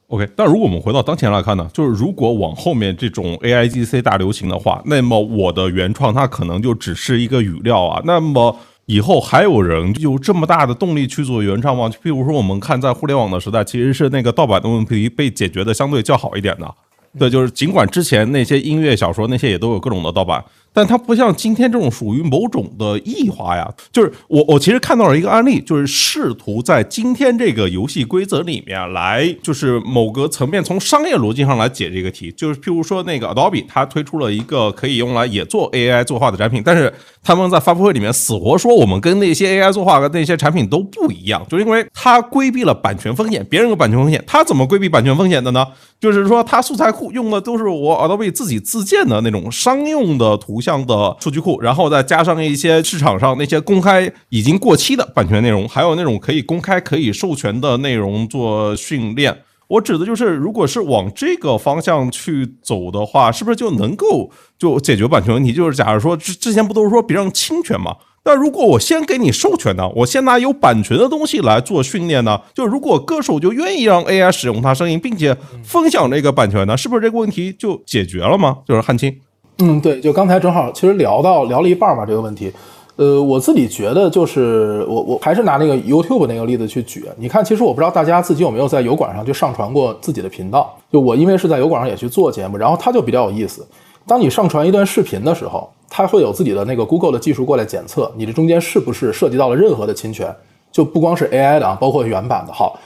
OK，但如果我们回到当前来看呢，就是如果往后面这种 AIGC 大流行的话，那么我的原创它可能就只是一个语料啊。那么以后还有人有这么大的动力去做原创吗？比如说，我们看在互联网的时代，其实是那个盗版的问题被解决的相对较好一点的。对，就是尽管之前那些音乐小说那些也都有各种的盗版，但它不像今天这种属于某种的异化呀。就是我我其实看到了一个案例，就是试图在今天这个游戏规则里面来，就是某个层面从商业逻辑上来解这个题。就是譬如说那个 Adobe，它推出了一个可以用来也做 AI 作画的产品，但是他们在发布会里面死活说我们跟那些 AI 作画的那些产品都不一样，就因为它规避了版权风险，别人有版权风险，它怎么规避版权风险的呢？就是说它素材库用的都是我 Adobe 自己自建的那种商用的图像的数据库，然后再加上一些市场上那些公开已经过期的版权内容，还有那种可以公开可以授权的内容做训练。我指的就是，如果是往这个方向去走的话，是不是就能够就解决版权问题？就是假如说之之前不都是说别让侵权吗？那如果我先给你授权呢，我先拿有版权的东西来做训练呢？就如果歌手就愿意让 AI 使用他声音，并且分享这个版权呢，是不是这个问题就解决了吗？就是汉卿，嗯，对，就刚才正好其实聊到聊了一半嘛，这个问题。呃，我自己觉得就是我我还是拿那个 YouTube 那个例子去举。你看，其实我不知道大家自己有没有在油管上去上传过自己的频道。就我因为是在油管上也去做节目，然后它就比较有意思。当你上传一段视频的时候，它会有自己的那个 Google 的技术过来检测你这中间是不是涉及到了任何的侵权。就不光是 AI 的啊，包括原版的。好，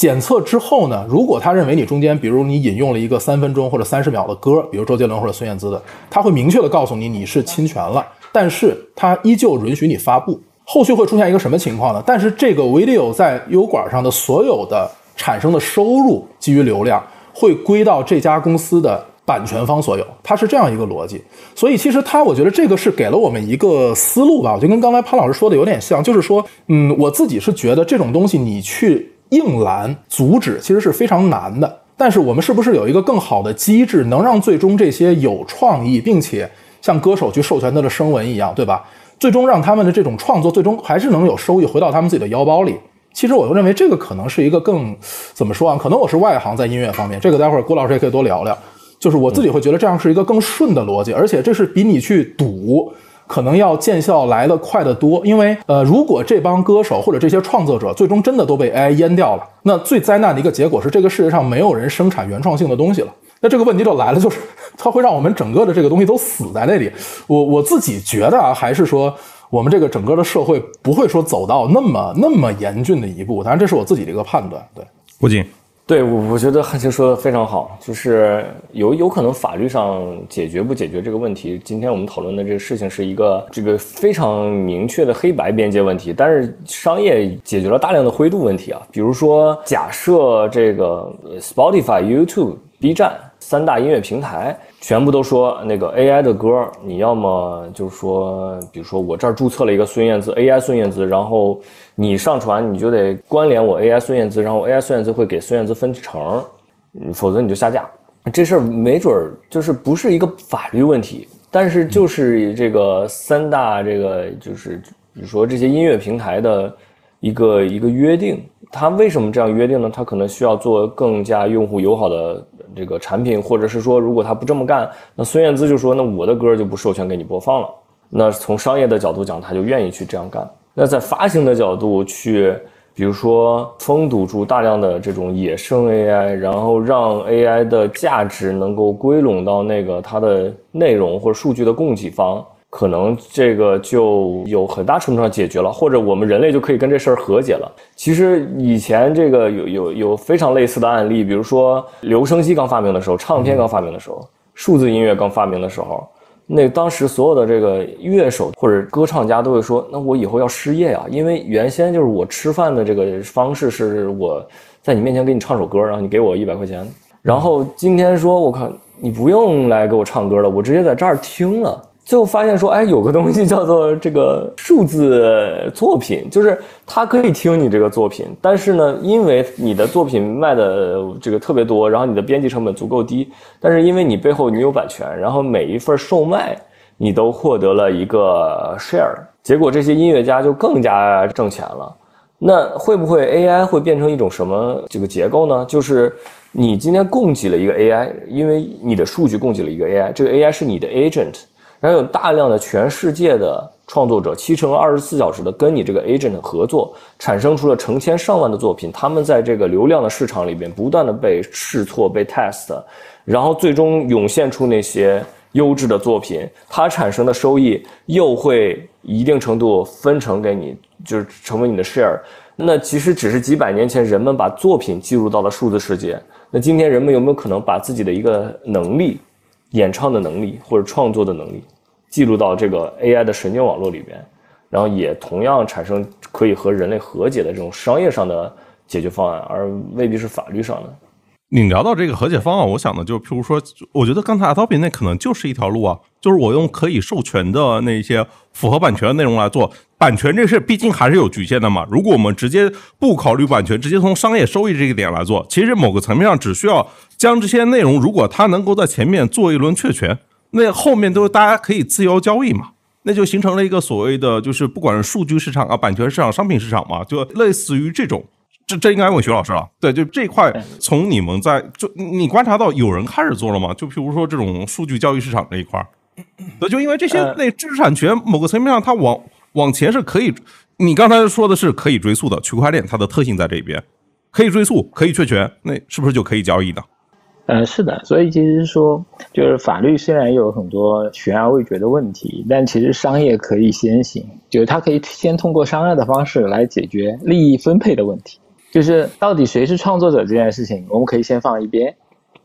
检测之后呢，如果他认为你中间，比如你引用了一个三分钟或者三十秒的歌，比如周杰伦或者孙燕姿的，他会明确的告诉你你是侵权了。但是他依旧允许你发布，后续会出现一个什么情况呢？但是这个 video 在油管上的所有的产生的收入，基于流量会归到这家公司的版权方所有，它是这样一个逻辑。所以其实它，我觉得这个是给了我们一个思路吧。我就跟刚才潘老师说的有点像，就是说，嗯，我自己是觉得这种东西你去硬拦阻止，其实是非常难的。但是我们是不是有一个更好的机制，能让最终这些有创意并且像歌手去授权他的声纹一样，对吧？最终让他们的这种创作最终还是能有收益回到他们自己的腰包里。其实我认为这个可能是一个更怎么说啊？可能我是外行，在音乐方面，这个待会儿郭老师也可以多聊聊。就是我自己会觉得这样是一个更顺的逻辑，而且这是比你去赌可能要见效来的快得多。因为呃，如果这帮歌手或者这些创作者最终真的都被 AI 淹掉了，那最灾难的一个结果是这个世界上没有人生产原创性的东西了。那这个问题就来了，就是 它会让我们整个的这个东西都死在那里。我我自己觉得啊，还是说我们这个整个的社会不会说走到那么那么严峻的一步。当然，这是我自己的一个判断。对，郭靖，对我我觉得汉青说的非常好，就是有有可能法律上解决不解决这个问题。今天我们讨论的这个事情是一个这个非常明确的黑白边界问题，但是商业解决了大量的灰度问题啊。比如说，假设这个 Spotify、YouTube、B 站。三大音乐平台全部都说那个 AI 的歌，你要么就是说，比如说我这儿注册了一个孙燕姿 AI 孙燕姿，然后你上传你就得关联我 AI 孙燕姿，然后 AI 孙燕姿会给孙燕姿分成，否则你就下架。这事儿没准儿就是不是一个法律问题，但是就是这个三大这个就是比如说这些音乐平台的一个一个约定。他为什么这样约定呢？他可能需要做更加用户友好的。这个产品，或者是说，如果他不这么干，那孙燕姿就说，那我的歌就不授权给你播放了。那从商业的角度讲，他就愿意去这样干。那在发行的角度去，比如说封堵住大量的这种野生 AI，然后让 AI 的价值能够归拢到那个它的内容或者数据的供给方。可能这个就有很大程度上解决了，或者我们人类就可以跟这事儿和解了。其实以前这个有有有非常类似的案例，比如说留声机刚发明的时候，唱片刚发明的时候，数字音乐刚发明的时候，那当时所有的这个乐手或者歌唱家都会说：“那我以后要失业啊，因为原先就是我吃饭的这个方式是我在你面前给你唱首歌，然后你给我一百块钱。然后今天说，我靠，你不用来给我唱歌了，我直接在这儿听了。”最后发现说，哎，有个东西叫做这个数字作品，就是它可以听你这个作品，但是呢，因为你的作品卖的这个特别多，然后你的编辑成本足够低，但是因为你背后你有版权，然后每一份售卖你都获得了一个 share，结果这些音乐家就更加挣钱了。那会不会 AI 会变成一种什么这个结构呢？就是你今天供给了一个 AI，因为你的数据供给了一个 AI，这个 AI 是你的 agent。然后有大量的全世界的创作者七乘二十四小时的跟你这个 agent 合作，产生出了成千上万的作品，他们在这个流量的市场里边不断的被试错、被 test，然后最终涌现出那些优质的作品，它产生的收益又会一定程度分成给你，就是成为你的 share。那其实只是几百年前人们把作品记录到了数字世界，那今天人们有没有可能把自己的一个能力，演唱的能力或者创作的能力？记录到这个 AI 的神经网络里边，然后也同样产生可以和人类和解的这种商业上的解决方案，而未必是法律上的。你聊到这个和解方案，我想的就譬如说，我觉得刚才 Adobe 那可能就是一条路啊，就是我用可以授权的那些符合版权的内容来做。版权这事毕竟还是有局限的嘛。如果我们直接不考虑版权，直接从商业收益这个点来做，其实某个层面上只需要将这些内容，如果它能够在前面做一轮确权。那后面都是大家可以自由交易嘛，那就形成了一个所谓的就是不管是数据市场啊、版权市场、商品市场嘛，就类似于这种。这这应该问徐老师了。对，就这块，从你们在就你观察到有人开始做了吗？就譬如说这种数据交易市场这一块，对，就因为这些那知识产权某个层面上它往往前是可以，你刚才说的是可以追溯的，区块链它的特性在这边，可以追溯，可以确权，那是不是就可以交易呢？嗯，是的，所以其实说，就是法律虽然有很多悬而未决的问题，但其实商业可以先行，就是它可以先通过商业的方式来解决利益分配的问题。就是到底谁是创作者这件事情，我们可以先放一边，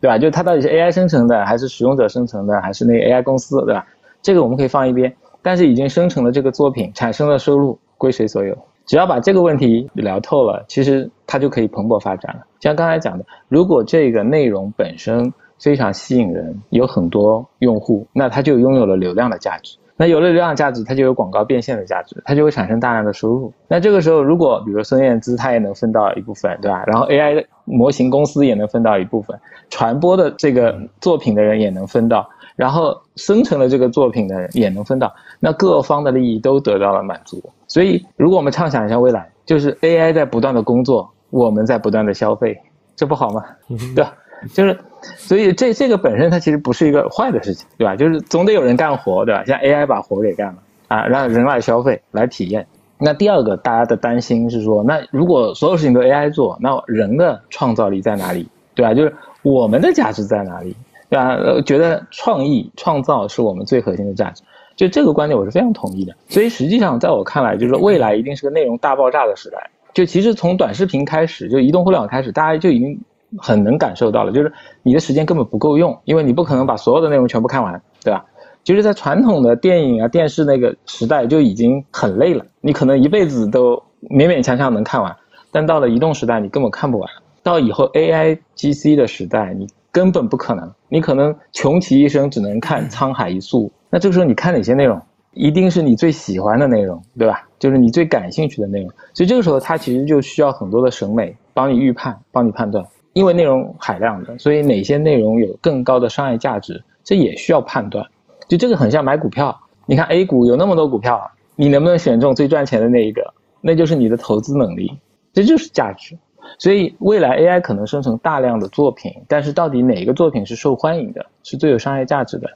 对吧？就它到底是 AI 生成的，还是使用者生成的，还是那 AI 公司，对吧？这个我们可以放一边，但是已经生成的这个作品产生的收入归谁所有？只要把这个问题聊透了，其实它就可以蓬勃发展了。像刚才讲的，如果这个内容本身非常吸引人，有很多用户，那它就拥有了流量的价值。那有了流量价值，它就有广告变现的价值，它就会产生大量的收入。那这个时候，如果比如孙燕姿，她也能分到一部分，对吧？然后 AI 模型公司也能分到一部分，传播的这个作品的人也能分到。然后生成了这个作品的人也能分到，那各方的利益都得到了满足。所以，如果我们畅想一下未来，就是 AI 在不断的工作，我们在不断的消费，这不好吗？对吧？就是，所以这这个本身它其实不是一个坏的事情，对吧？就是总得有人干活，对吧？像 AI 把活给干了啊，让人来消费来体验。那第二个大家的担心是说，那如果所有事情都 AI 做，那人的创造力在哪里？对吧？就是我们的价值在哪里？对吧？觉得创意创造是我们最核心的价值，就这个观点我是非常同意的。所以实际上，在我看来，就是未来一定是个内容大爆炸的时代。就其实从短视频开始，就移动互联网开始，大家就已经很能感受到了，就是你的时间根本不够用，因为你不可能把所有的内容全部看完，对吧？就是在传统的电影啊、电视那个时代就已经很累了，你可能一辈子都勉勉强强能看完，但到了移动时代，你根本看不完。到以后 AI GC 的时代，你。根本不可能，你可能穷其一生只能看《沧海一粟》，那这个时候你看哪些内容？一定是你最喜欢的内容，对吧？就是你最感兴趣的内容。所以这个时候它其实就需要很多的审美帮你预判、帮你判断，因为内容海量的，所以哪些内容有更高的商业价值，这也需要判断。就这个很像买股票，你看 A 股有那么多股票，你能不能选中最赚钱的那一个？那就是你的投资能力，这就是价值。所以未来 AI 可能生成大量的作品，但是到底哪个作品是受欢迎的，是最有商业价值的，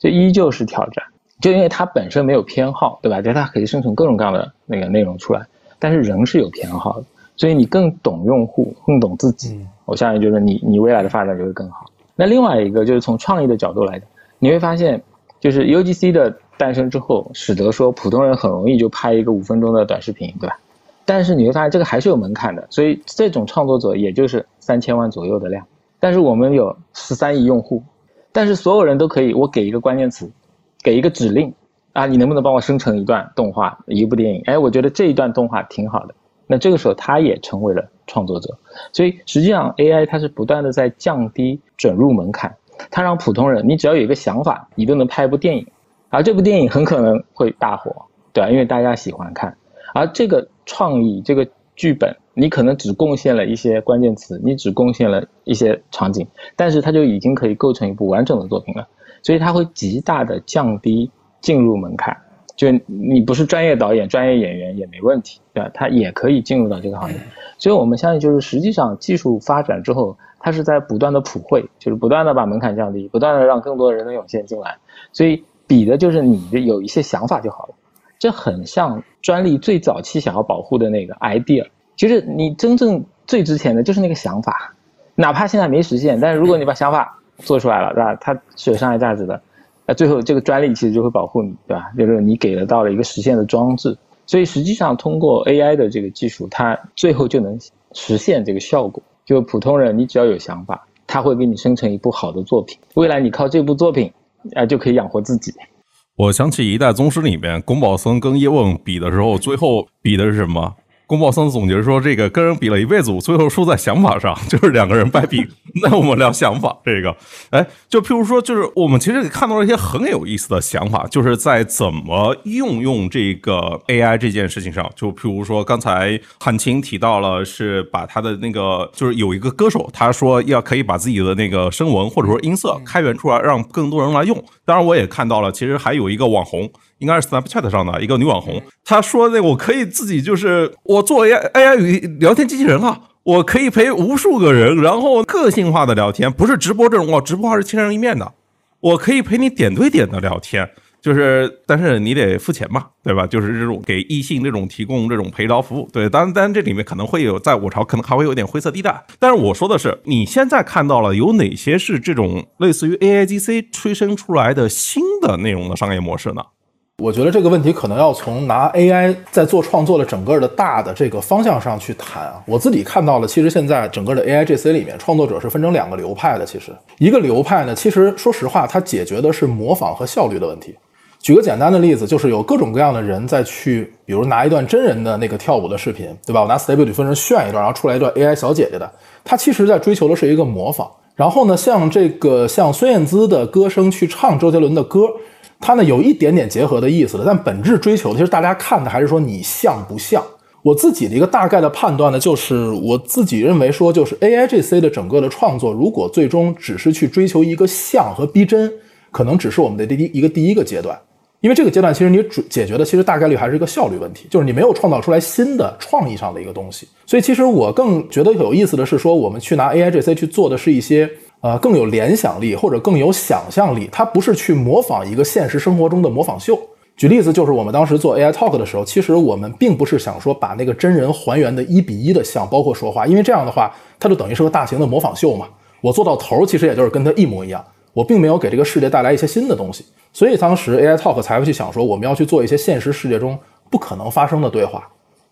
这依旧是挑战。就因为它本身没有偏好，对吧？就它可以生成各种各样的那个内容出来，但是人是有偏好的，所以你更懂用户，更懂自己。我相信就是你你未来的发展就会更好。那另外一个就是从创意的角度来讲，你会发现，就是 UGC 的诞生之后，使得说普通人很容易就拍一个五分钟的短视频，对吧？但是你会发现这个还是有门槛的，所以这种创作者也就是三千万左右的量。但是我们有十三亿用户，但是所有人都可以，我给一个关键词，给一个指令，啊，你能不能帮我生成一段动画，一部电影？哎，我觉得这一段动画挺好的。那这个时候他也成为了创作者。所以实际上 AI 它是不断的在降低准入门槛，它让普通人，你只要有一个想法，你都能拍一部电影，而这部电影很可能会大火，对吧？因为大家喜欢看。而这个创意，这个剧本，你可能只贡献了一些关键词，你只贡献了一些场景，但是它就已经可以构成一部完整的作品了。所以它会极大的降低进入门槛，就你不是专业导演、专业演员也没问题，对吧？他也可以进入到这个行业。所以我们相信，就是实际上技术发展之后，它是在不断的普惠，就是不断的把门槛降低，不断的让更多的人能涌现进来。所以比的就是你的有一些想法就好了。这很像专利最早期想要保护的那个 idea。其实你真正最值钱的就是那个想法，哪怕现在没实现，但是如果你把想法做出来了，对吧？它是有商业价值的，那最后这个专利其实就会保护你，对吧？就是你给了到了一个实现的装置，所以实际上通过 AI 的这个技术，它最后就能实现这个效果。就普通人，你只要有想法，他会给你生成一部好的作品，未来你靠这部作品啊就可以养活自己。我想起《一代宗师》里面宫保森跟叶问比的时候，最后比的是什么？宫保森总结说：“这个跟人比了一辈子，最后输在想法上，就是两个人掰饼。那我们聊想法，这个，哎，就譬如说，就是我们其实看到了一些很有意思的想法，就是在怎么运用这个 AI 这件事情上。就譬如说，刚才汉卿提到了，是把他的那个，就是有一个歌手，他说要可以把自己的那个声纹或者说音色开源出来，让更多人来用。当然，我也看到了，其实还有一个网红。”应该是 Snapchat 上的一个女网红，她说：“那我可以自己就是我做 AI AI 语聊天机器人啊，我可以陪无数个人，然后个性化的聊天，不是直播这种哦，直播还是千人一面的，我可以陪你点对点的聊天，就是但是你得付钱嘛，对吧？就是这种给异性这种提供这种陪聊服务，对，当然当然这里面可能会有在我朝可能还会有点灰色地带，但是我说的是你现在看到了有哪些是这种类似于 AIGC 催生出来的新的内容的商业模式呢？”我觉得这个问题可能要从拿 AI 在做创作的整个的大的这个方向上去谈啊。我自己看到了，其实现在整个的 AI GC 里面，创作者是分成两个流派的。其实一个流派呢，其实说实话，它解决的是模仿和效率的问题。举个简单的例子，就是有各种各样的人在去，比如拿一段真人的那个跳舞的视频，对吧？我拿 Stable Diffusion 炫一段，然后出来一段 AI 小姐姐的，它其实在追求的是一个模仿。然后呢，像这个像孙燕姿的歌声去唱周杰伦的歌。它呢有一点点结合的意思了，但本质追求的其实大家看的还是说你像不像。我自己的一个大概的判断呢，就是我自己认为说，就是 A I G C 的整个的创作，如果最终只是去追求一个像和逼真，可能只是我们的第一一个第一个阶段。因为这个阶段其实你主解决的其实大概率还是一个效率问题，就是你没有创造出来新的创意上的一个东西。所以其实我更觉得有意思的是说，我们去拿 A I G C 去做的是一些。呃，更有联想力或者更有想象力，它不是去模仿一个现实生活中的模仿秀。举例子，就是我们当时做 AI Talk 的时候，其实我们并不是想说把那个真人还原的一比一的像，包括说话，因为这样的话，它就等于是个大型的模仿秀嘛。我做到头，其实也就是跟他一模一样，我并没有给这个世界带来一些新的东西。所以当时 AI Talk 才会去想说，我们要去做一些现实世界中不可能发生的对话，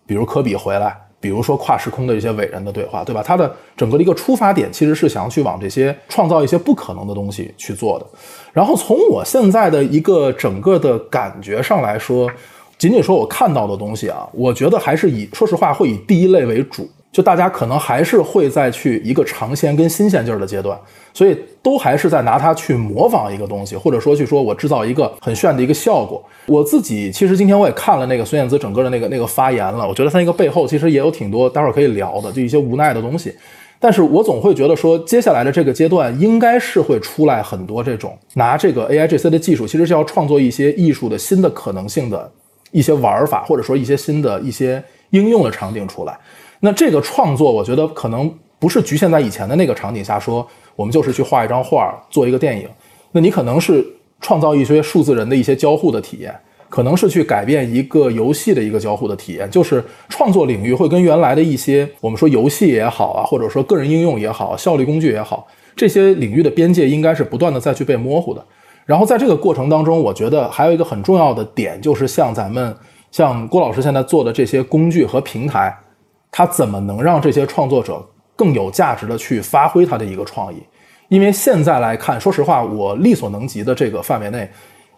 比如科比回来。比如说跨时空的一些伟人的对话，对吧？他的整个的一个出发点其实是想要去往这些创造一些不可能的东西去做的。然后从我现在的一个整个的感觉上来说，仅仅说我看到的东西啊，我觉得还是以说实话会以第一类为主。就大家可能还是会再去一个尝鲜跟新鲜劲儿的阶段，所以都还是在拿它去模仿一个东西，或者说去说我制造一个很炫的一个效果。我自己其实今天我也看了那个孙燕姿整个的那个那个发言了，我觉得她那个背后其实也有挺多待会儿可以聊的，就一些无奈的东西。但是我总会觉得说，接下来的这个阶段应该是会出来很多这种拿这个 A I G C 的技术，其实是要创作一些艺术的新的可能性的一些玩法，或者说一些新的一些应用的场景出来。那这个创作，我觉得可能不是局限在以前的那个场景下，说我们就是去画一张画，做一个电影。那你可能是创造一些数字人的一些交互的体验，可能是去改变一个游戏的一个交互的体验。就是创作领域会跟原来的一些我们说游戏也好啊，或者说个人应用也好，效率工具也好，这些领域的边界应该是不断的再去被模糊的。然后在这个过程当中，我觉得还有一个很重要的点，就是像咱们像郭老师现在做的这些工具和平台。他怎么能让这些创作者更有价值的去发挥他的一个创意？因为现在来看，说实话，我力所能及的这个范围内，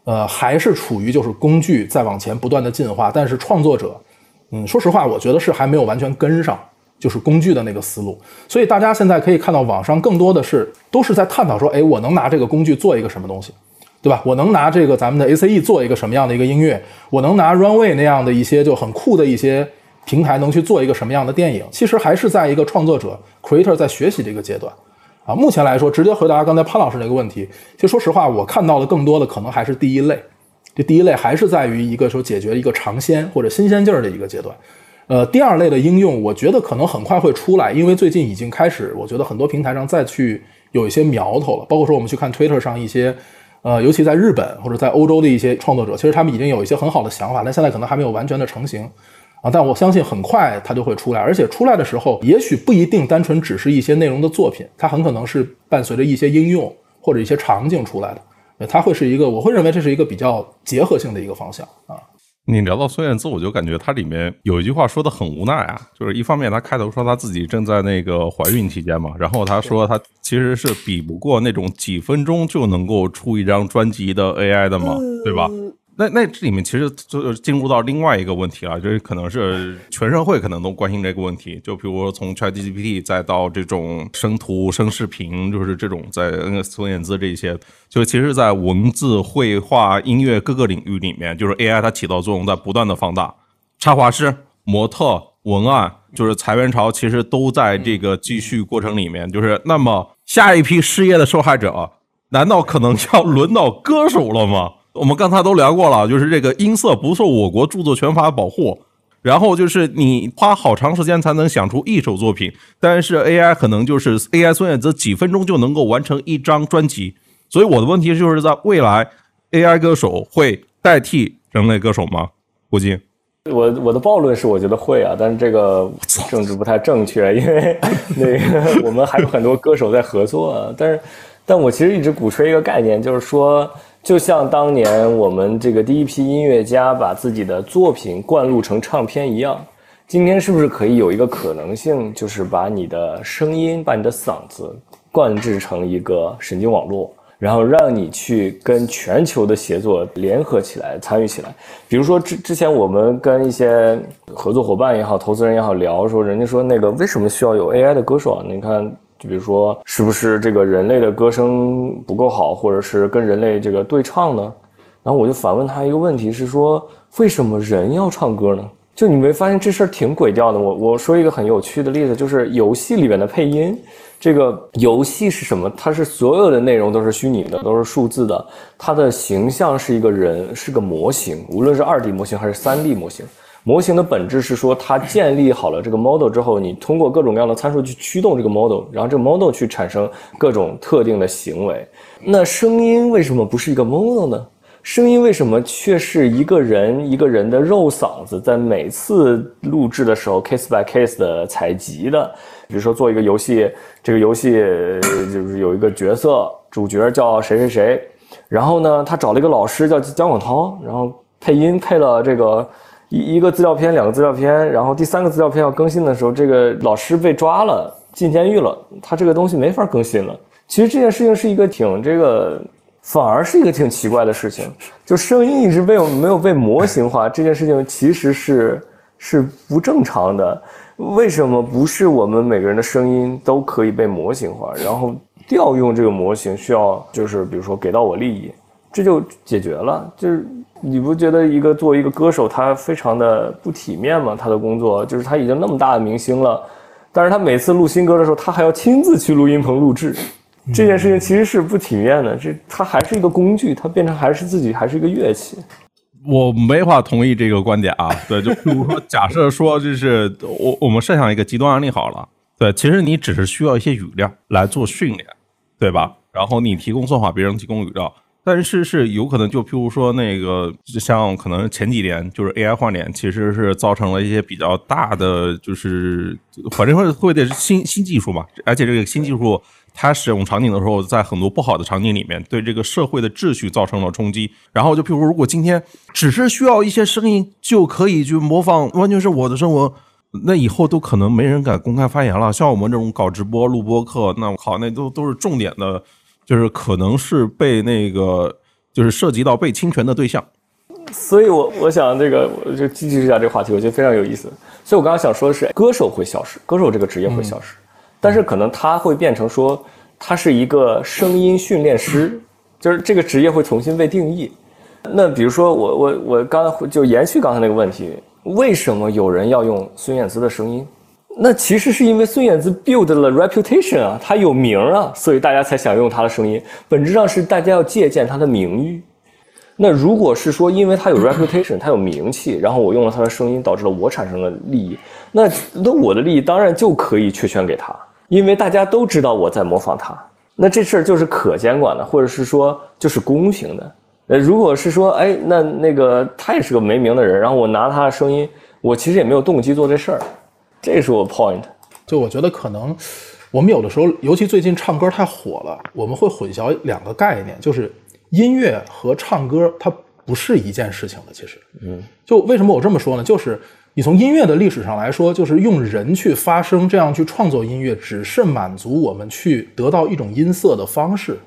呃，还是处于就是工具在往前不断的进化，但是创作者，嗯，说实话，我觉得是还没有完全跟上，就是工具的那个思路。所以大家现在可以看到，网上更多的是都是在探讨说，哎，我能拿这个工具做一个什么东西，对吧？我能拿这个咱们的 ACE 做一个什么样的一个音乐？我能拿 Runway 那样的一些就很酷的一些。平台能去做一个什么样的电影？其实还是在一个创作者 creator 在学习的一个阶段啊。目前来说，直接回答刚才潘老师那个问题，其实说实话，我看到的更多的可能还是第一类。这第一类还是在于一个说解决一个尝鲜或者新鲜劲儿的一个阶段。呃，第二类的应用，我觉得可能很快会出来，因为最近已经开始，我觉得很多平台上再去有一些苗头了。包括说我们去看 Twitter 上一些呃，尤其在日本或者在欧洲的一些创作者，其实他们已经有一些很好的想法，但现在可能还没有完全的成型。啊，但我相信很快它就会出来，而且出来的时候，也许不一定单纯只是一些内容的作品，它很可能是伴随着一些应用或者一些场景出来的。它会是一个，我会认为这是一个比较结合性的一个方向啊。你聊到孙燕姿，我就感觉它里面有一句话说的很无奈啊，就是一方面她开头说她自己正在那个怀孕期间嘛，然后她说她其实是比不过那种几分钟就能够出一张专辑的 AI 的嘛，对吧？那那这里面其实就进入到另外一个问题了，就是可能是全社会可能都关心这个问题。就比如说从 ChatGPT 再到这种生图、生视频，就是这种在孙燕姿这些，就其实，在文字、绘画、音乐各个领域里面，就是 AI 它起到作用在不断的放大。插画师、模特、文案，就是裁员潮，其实都在这个继续过程里面。就是那么下一批失业的受害者，难道可能要轮到歌手了吗？我们刚才都聊过了，就是这个音色不受我国著作权法保护，然后就是你花好长时间才能想出一首作品，但是 AI 可能就是 AI 孙燕姿几分钟就能够完成一张专辑，所以我的问题就是在未来 AI 歌手会代替人类歌手吗？胡金，我我的暴论是我觉得会啊，但是这个政治不太正确，因为那个 我们还有很多歌手在合作，啊，但是但我其实一直鼓吹一个概念，就是说。就像当年我们这个第一批音乐家把自己的作品灌录成唱片一样，今天是不是可以有一个可能性，就是把你的声音、把你的嗓子灌制成一个神经网络，然后让你去跟全球的协作联合起来、参与起来？比如说之之前我们跟一些合作伙伴也好、投资人也好聊说，人家说那个为什么需要有 AI 的歌手啊？你看。就比如说，是不是这个人类的歌声不够好，或者是跟人类这个对唱呢？然后我就反问他一个问题，是说为什么人要唱歌呢？就你没发现这事儿挺诡调的？我我说一个很有趣的例子，就是游戏里面的配音。这个游戏是什么？它是所有的内容都是虚拟的，都是数字的。它的形象是一个人，是个模型，无论是二 D 模型还是三 D 模型。模型的本质是说，它建立好了这个 model 之后，你通过各种各样的参数去驱动这个 model，然后这个 model 去产生各种特定的行为。那声音为什么不是一个 model 呢？声音为什么却是一个人一个人的肉嗓子，在每次录制的时候 case by case 的采集的？比如说做一个游戏，这个游戏就是有一个角色，主角叫谁谁谁，然后呢，他找了一个老师叫姜广涛，然后配音配了这个。一一个资料片，两个资料片，然后第三个资料片要更新的时候，这个老师被抓了，进监狱了，他这个东西没法更新了。其实这件事情是一个挺这个，反而是一个挺奇怪的事情，就声音一直被没有被模型化，这件事情其实是是不正常的。为什么不是我们每个人的声音都可以被模型化？然后调用这个模型需要就是比如说给到我利益，这就解决了，就是。你不觉得一个作为一个歌手，他非常的不体面吗？他的工作就是他已经那么大的明星了，但是他每次录新歌的时候，他还要亲自去录音棚录制，这件事情其实是不体面的。这他还是一个工具，他变成还是自己还是一个乐器。我没法同意这个观点啊。对，就比如说，假设说，就是我我们设想一个极端案例好了。对，其实你只是需要一些语料来做训练，对吧？然后你提供算法，别人提供语料。但是是有可能，就譬如说那个，像可能前几年就是 AI 换脸，其实是造成了一些比较大的，就是反正会会的新新技术嘛。而且这个新技术它使用场景的时候，在很多不好的场景里面，对这个社会的秩序造成了冲击。然后就譬如如果今天只是需要一些声音就可以去模仿，完全是我的生活，那以后都可能没人敢公开发言了。像我们这种搞直播、录播课，那我靠，那都都是重点的。就是可能是被那个，就是涉及到被侵权的对象，所以我我想这个，我就继续一下这个话题，我觉得非常有意思。所以我刚刚想说的是，歌手会消失，歌手这个职业会消失，但是可能他会变成说，他是一个声音训练师，就是这个职业会重新被定义。那比如说我我我刚才就延续刚才那个问题，为什么有人要用孙燕姿的声音？那其实是因为孙燕姿 build 了 reputation 啊，她有名啊，所以大家才想用她的声音。本质上是大家要借鉴她的名誉。那如果是说因为她有 reputation，她有名气，然后我用了她的声音，导致了我产生了利益，那那我的利益当然就可以确权给她，因为大家都知道我在模仿她。那这事儿就是可监管的，或者是说就是公平的。呃，如果是说，哎，那那个他也是个没名的人，然后我拿他的声音，我其实也没有动机做这事儿，这是我 point。就我觉得可能我们有的时候，尤其最近唱歌太火了，我们会混淆两个概念，就是音乐和唱歌它不是一件事情的。其实，嗯，就为什么我这么说呢？就是你从音乐的历史上来说，就是用人去发声，这样去创作音乐，只是满足我们去得到一种音色的方式，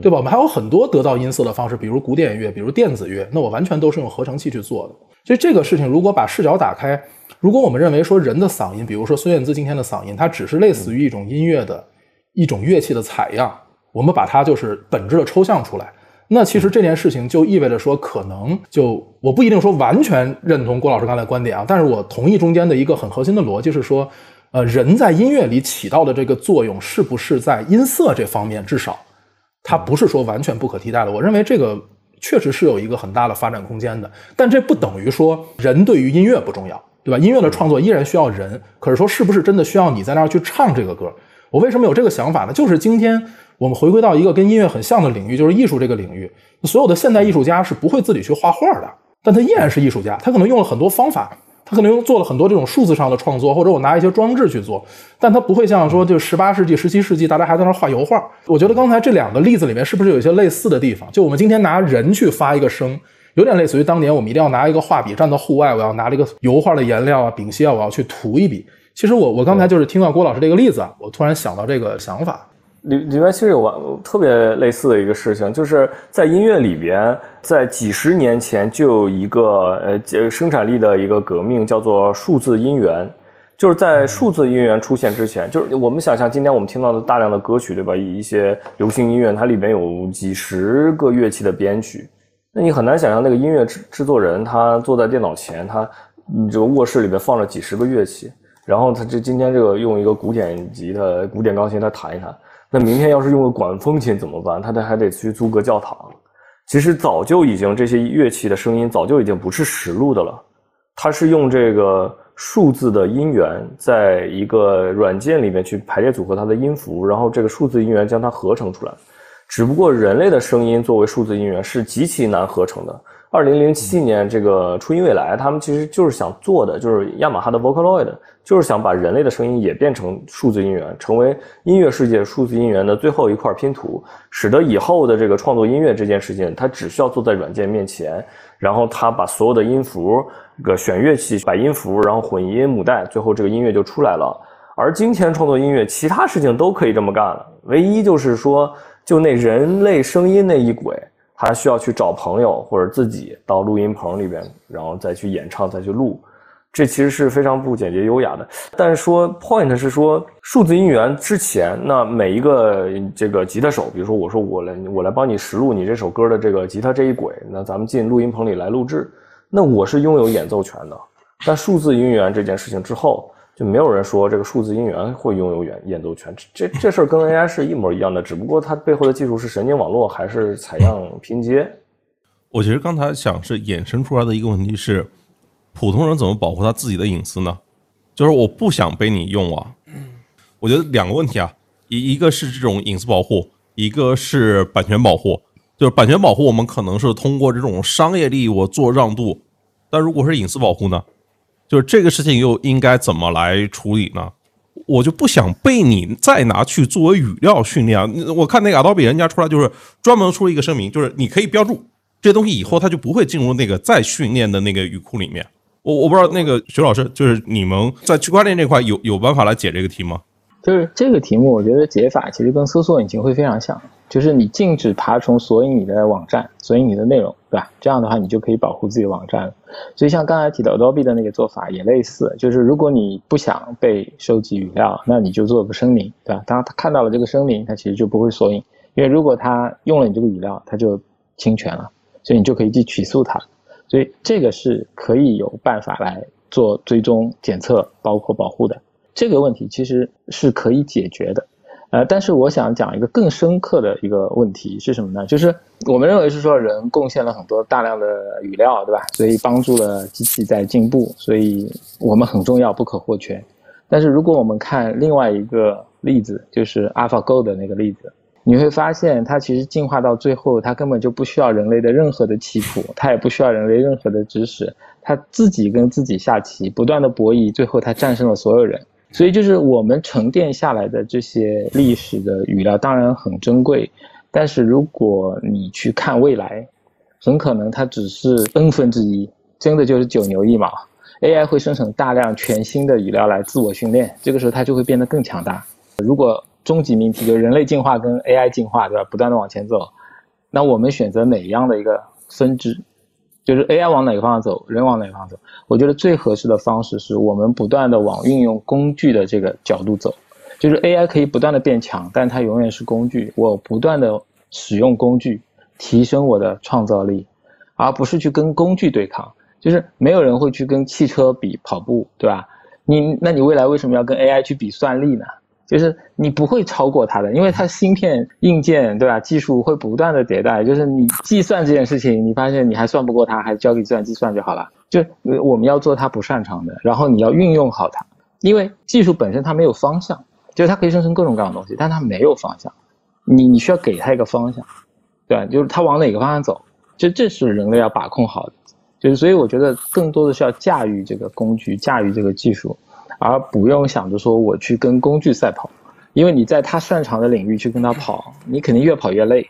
对吧？我们还有很多得到音色的方式，比如古典乐，比如电子乐，那我完全都是用合成器去做的。所以这个事情，如果把视角打开，如果我们认为说人的嗓音，比如说孙燕姿今天的嗓音，它只是类似于一种音乐的一种乐器的采样，我们把它就是本质的抽象出来，那其实这件事情就意味着说，可能就我不一定说完全认同郭老师刚才的观点啊，但是我同意中间的一个很核心的逻辑是说，呃，人在音乐里起到的这个作用，是不是在音色这方面，至少它不是说完全不可替代的。我认为这个确实是有一个很大的发展空间的，但这不等于说人对于音乐不重要，对吧？音乐的创作依然需要人，可是说是不是真的需要你在那儿去唱这个歌？我为什么有这个想法呢？就是今天我们回归到一个跟音乐很像的领域，就是艺术这个领域。所有的现代艺术家是不会自己去画画的，但他依然是艺术家，他可能用了很多方法。他可能用做了很多这种数字上的创作，或者我拿一些装置去做，但他不会像说就十八世纪、十七世纪大家还在那画油画。我觉得刚才这两个例子里面是不是有一些类似的地方？就我们今天拿人去发一个声，有点类似于当年我们一定要拿一个画笔站到户外，我要拿这个油画的颜料啊、丙烯啊，我要去涂一笔。其实我我刚才就是听到郭老师这个例子啊，我突然想到这个想法。里里面其实有完特别类似的一个事情，就是在音乐里边，在几十年前就有一个呃生产力的一个革命，叫做数字音源。就是在数字音源出现之前，就是我们想象今天我们听到的大量的歌曲，对吧？一些流行音乐，它里面有几十个乐器的编曲，那你很难想象那个音乐制制作人他坐在电脑前，他你这个卧室里面放着几十个乐器，然后他这今天这个用一个古典吉他、古典钢琴他弹一弹。那明天要是用个管风琴怎么办？他得还得去租个教堂。其实早就已经这些乐器的声音早就已经不是实录的了，它是用这个数字的音源，在一个软件里面去排列组合它的音符，然后这个数字音源将它合成出来。只不过人类的声音作为数字音源是极其难合成的。二零零七年，这个初音未来他们其实就是想做的，就是雅马哈的 Vocaloid，就是想把人类的声音也变成数字音源，成为音乐世界数字音源的最后一块拼图，使得以后的这个创作音乐这件事情，它只需要坐在软件面前，然后它把所有的音符、个选乐器、摆音符，然后混音母带，最后这个音乐就出来了。而今天创作音乐，其他事情都可以这么干了，唯一就是说，就那人类声音那一轨。他需要去找朋友或者自己到录音棚里边，然后再去演唱，再去录，这其实是非常不简洁优雅的。但是说 point 是说数字音源之前，那每一个这个吉他手，比如说我说我来我来帮你实录你这首歌的这个吉他这一轨，那咱们进录音棚里来录制，那我是拥有演奏权的。但数字音源这件事情之后。就没有人说这个数字音源会拥有演演奏权，这这事儿跟 AI 是一模一样的，只不过它背后的技术是神经网络还是采样拼接。我其实刚才想是衍生出来的一个问题是，普通人怎么保护他自己的隐私呢？就是我不想被你用啊。我觉得两个问题啊，一一个是这种隐私保护，一个是版权保护。就是版权保护，我们可能是通过这种商业利益我做让渡，但如果是隐私保护呢？就是这个事情又应该怎么来处理呢？我就不想被你再拿去作为语料训练。我看那个 Adobe 人家出来就是专门出了一个声明，就是你可以标注这东西，以后它就不会进入那个再训练的那个语库里面。我我不知道那个徐老师，就是你们在区块链这块有有办法来解这个题吗？就是这个题目，我觉得解法其实跟搜索引擎会非常像，就是你禁止爬虫索引你的网站，索引你的内容，对吧？这样的话，你就可以保护自己的网站了。所以像刚才提到 Adobe 的那个做法也类似，就是如果你不想被收集语料，那你就做个声明，对吧？当他看到了这个声明，他其实就不会索引，因为如果他用了你这个语料，他就侵权了，所以你就可以去起诉他。所以这个是可以有办法来做追踪、检测，包括保护的。这个问题其实是可以解决的，呃，但是我想讲一个更深刻的一个问题是什么呢？就是我们认为是说人贡献了很多大量的语料，对吧？所以帮助了机器在进步，所以我们很重要，不可或缺。但是如果我们看另外一个例子，就是 AlphaGo 的那个例子，你会发现它其实进化到最后，它根本就不需要人类的任何的棋谱，它也不需要人类任何的知识，它自己跟自己下棋，不断的博弈，最后它战胜了所有人。所以就是我们沉淀下来的这些历史的语料，当然很珍贵，但是如果你去看未来，很可能它只是 n 分之一，真的就是九牛一毛。AI 会生成大量全新的语料来自我训练，这个时候它就会变得更强大。如果终极命题就是人类进化跟 AI 进化，对吧？不断的往前走，那我们选择哪样的一个分支？就是 AI 往哪个方向走，人往哪个方向走？我觉得最合适的方式是我们不断的往运用工具的这个角度走。就是 AI 可以不断的变强，但它永远是工具。我不断的使用工具，提升我的创造力，而不是去跟工具对抗。就是没有人会去跟汽车比跑步，对吧？你那你未来为什么要跟 AI 去比算力呢？就是你不会超过它的，因为它芯片、硬件，对吧？技术会不断的迭代。就是你计算这件事情，你发现你还算不过它，还交给计算机算就好了。就我们要做它不擅长的，然后你要运用好它，因为技术本身它没有方向，就是它可以生成各种各样的东西，但它没有方向。你你需要给它一个方向，对吧？就是它往哪个方向走，就这是人类要把控好的。就是所以我觉得更多的是要驾驭这个工具，驾驭这个技术。而不用想着说我去跟工具赛跑，因为你在他擅长的领域去跟他跑，你肯定越跑越累。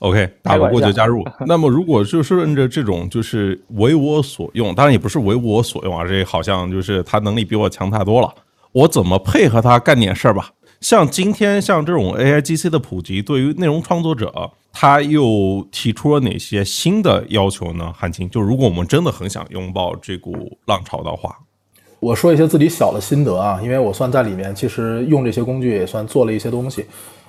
OK，打不过就加入。那么如果就是顺着这种就是为我所用，当然也不是为我所用啊，这好像就是他能力比我强太多了，我怎么配合他干点事儿吧？像今天像这种 AIGC 的普及，对于内容创作者，他又提出了哪些新的要求呢？韩青，就如果我们真的很想拥抱这股浪潮的话。我说一些自己小的心得啊，因为我算在里面，其实用这些工具也算做了一些东西。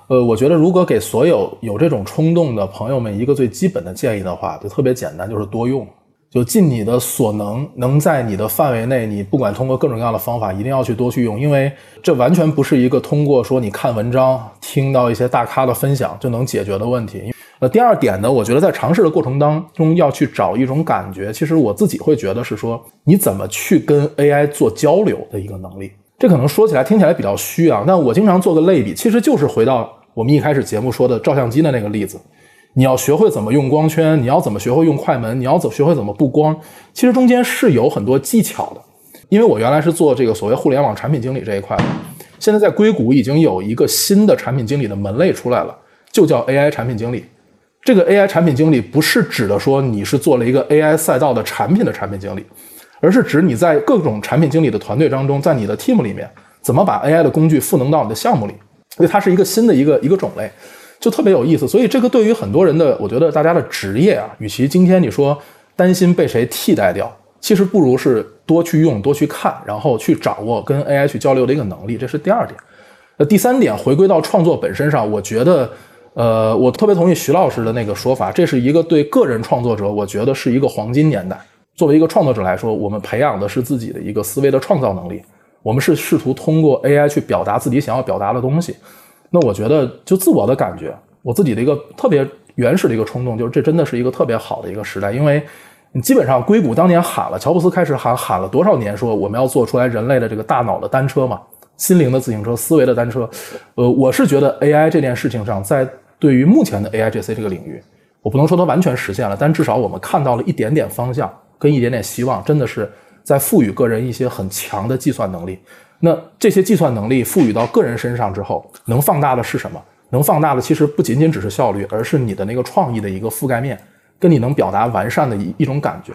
呃，我觉得如果给所有有这种冲动的朋友们一个最基本的建议的话，就特别简单，就是多用，就尽你的所能，能在你的范围内，你不管通过各种各样的方法，一定要去多去用，因为这完全不是一个通过说你看文章、听到一些大咖的分享就能解决的问题。第二点呢，我觉得在尝试的过程当中要去找一种感觉。其实我自己会觉得是说，你怎么去跟 AI 做交流的一个能力。这可能说起来听起来比较虚啊，但我经常做个类比，其实就是回到我们一开始节目说的照相机的那个例子。你要学会怎么用光圈，你要怎么学会用快门，你要怎学会怎么布光，其实中间是有很多技巧的。因为我原来是做这个所谓互联网产品经理这一块的，现在在硅谷已经有一个新的产品经理的门类出来了，就叫 AI 产品经理。这个 AI 产品经理不是指的说你是做了一个 AI 赛道的产品的产品经理，而是指你在各种产品经理的团队当中，在你的 team 里面，怎么把 AI 的工具赋能到你的项目里？因为它是一个新的一个一个种类，就特别有意思。所以这个对于很多人的，我觉得大家的职业啊，与其今天你说担心被谁替代掉，其实不如是多去用、多去看，然后去掌握跟 AI 去交流的一个能力。这是第二点。那第三点，回归到创作本身上，我觉得。呃，我特别同意徐老师的那个说法，这是一个对个人创作者，我觉得是一个黄金年代。作为一个创作者来说，我们培养的是自己的一个思维的创造能力，我们是试图通过 AI 去表达自己想要表达的东西。那我觉得，就自我的感觉，我自己的一个特别原始的一个冲动，就是这真的是一个特别好的一个时代，因为基本上硅谷当年喊了，乔布斯开始喊喊了多少年，说我们要做出来人类的这个大脑的单车嘛，心灵的自行车，思维的单车。呃，我是觉得 AI 这件事情上，在对于目前的 AIGC 这个领域，我不能说它完全实现了，但至少我们看到了一点点方向跟一点点希望，真的是在赋予个人一些很强的计算能力。那这些计算能力赋予到个人身上之后，能放大的是什么？能放大的其实不仅仅只是效率，而是你的那个创意的一个覆盖面，跟你能表达完善的一一种感觉。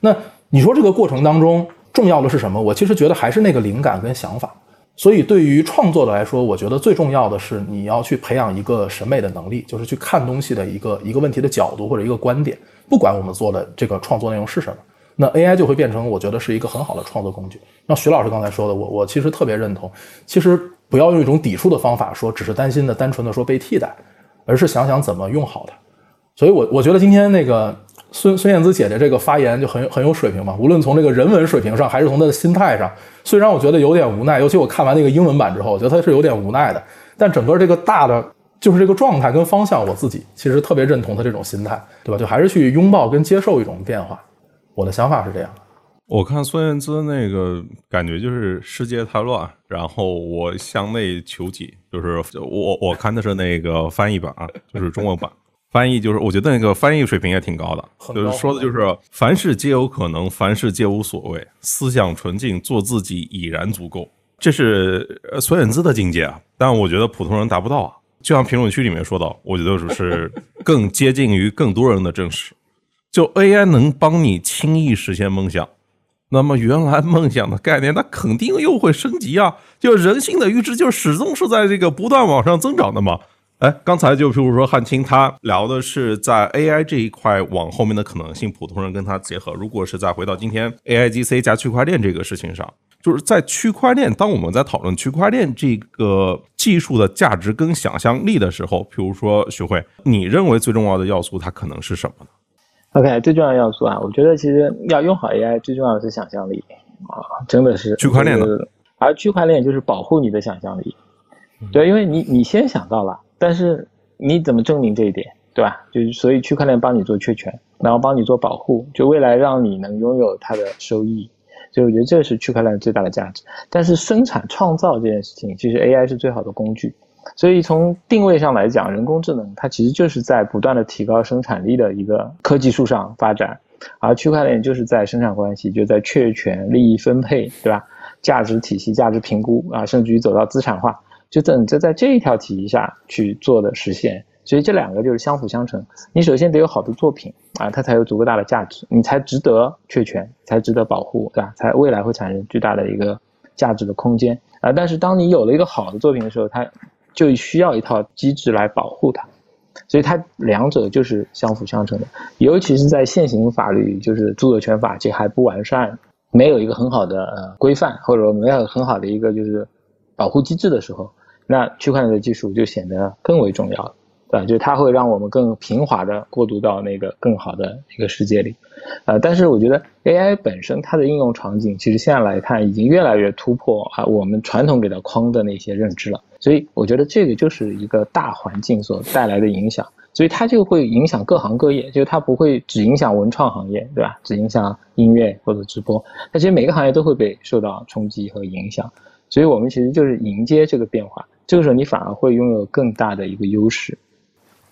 那你说这个过程当中重要的是什么？我其实觉得还是那个灵感跟想法。所以，对于创作的来说，我觉得最重要的是你要去培养一个审美的能力，就是去看东西的一个一个问题的角度或者一个观点。不管我们做的这个创作内容是什么，那 AI 就会变成我觉得是一个很好的创作工具。那徐老师刚才说的，我我其实特别认同。其实不要用一种抵触的方法说，只是担心的单纯的说被替代，而是想想怎么用好它。所以，我我觉得今天那个。孙孙燕姿姐姐这个发言就很很有水平嘛，无论从这个人文水平上，还是从她的心态上，虽然我觉得有点无奈，尤其我看完那个英文版之后，我觉得她是有点无奈的，但整个这个大的就是这个状态跟方向，我自己其实特别认同她这种心态，对吧？就还是去拥抱跟接受一种变化，我的想法是这样。我看孙燕姿那个感觉就是世界太乱，然后我向内求己，就是我我看的是那个翻译版啊，就是中文版翻译，就是我觉得那个翻译水平也挺高的，高就是说的就是凡事皆有可能，凡事皆无所谓，思想纯净，做自己已然足够。这是呃孙燕姿的境界啊，但我觉得普通人达不到啊。就像评论区里面说到，我觉得是更接近于更多人的真实。就 AI 能帮你轻易实现梦想，那么原来梦想的概念，那肯定又会升级啊！就人性的阈值，就始终是在这个不断往上增长的嘛。哎，刚才就譬如说汉卿他聊的是在 AI 这一块往后面的可能性，普通人跟他结合。如果是再回到今天 AIGC 加区块链这个事情上，就是在区块链，当我们在讨论区块链这个技术的价值跟想象力的时候，譬如说徐慧，你认为最重要的要素它可能是什么呢？OK，最重要的要素啊，我觉得其实要用好 AI，最重要的是想象力啊，真的是区块链的就是而区块链就是保护你的想象力，对，因为你你先想到了，但是你怎么证明这一点，对吧？就是所以区块链帮你做确权，然后帮你做保护，就未来让你能拥有它的收益，所以我觉得这是区块链最大的价值。但是生产创造这件事情，其实 AI 是最好的工具。所以从定位上来讲，人工智能它其实就是在不断的提高生产力的一个科技树上发展，而区块链就是在生产关系，就在确权、利益分配，对吧？价值体系、价值评估啊，甚至于走到资产化，就等着在这一条体系下去做的实现。所以这两个就是相辅相成。你首先得有好的作品啊，它才有足够大的价值，你才值得确权，才值得保护，对吧？才未来会产生巨大的一个价值的空间啊。但是当你有了一个好的作品的时候，它就需要一套机制来保护它，所以它两者就是相辅相成的。尤其是在现行法律，就是著作权法这还不完善，没有一个很好的呃规范，或者说没有很好的一个就是保护机制的时候，那区块链的技术就显得更为重要了，对吧？就是它会让我们更平滑的过渡到那个更好的一个世界里。呃，但是我觉得 AI 本身它的应用场景，其实现在来看已经越来越突破啊我们传统给它框的那些认知了。所以我觉得这个就是一个大环境所带来的影响，所以它就会影响各行各业，就是它不会只影响文创行业，对吧？只影响音乐或者直播，它其实每个行业都会被受到冲击和影响。所以我们其实就是迎接这个变化，这个时候你反而会拥有更大的一个优势。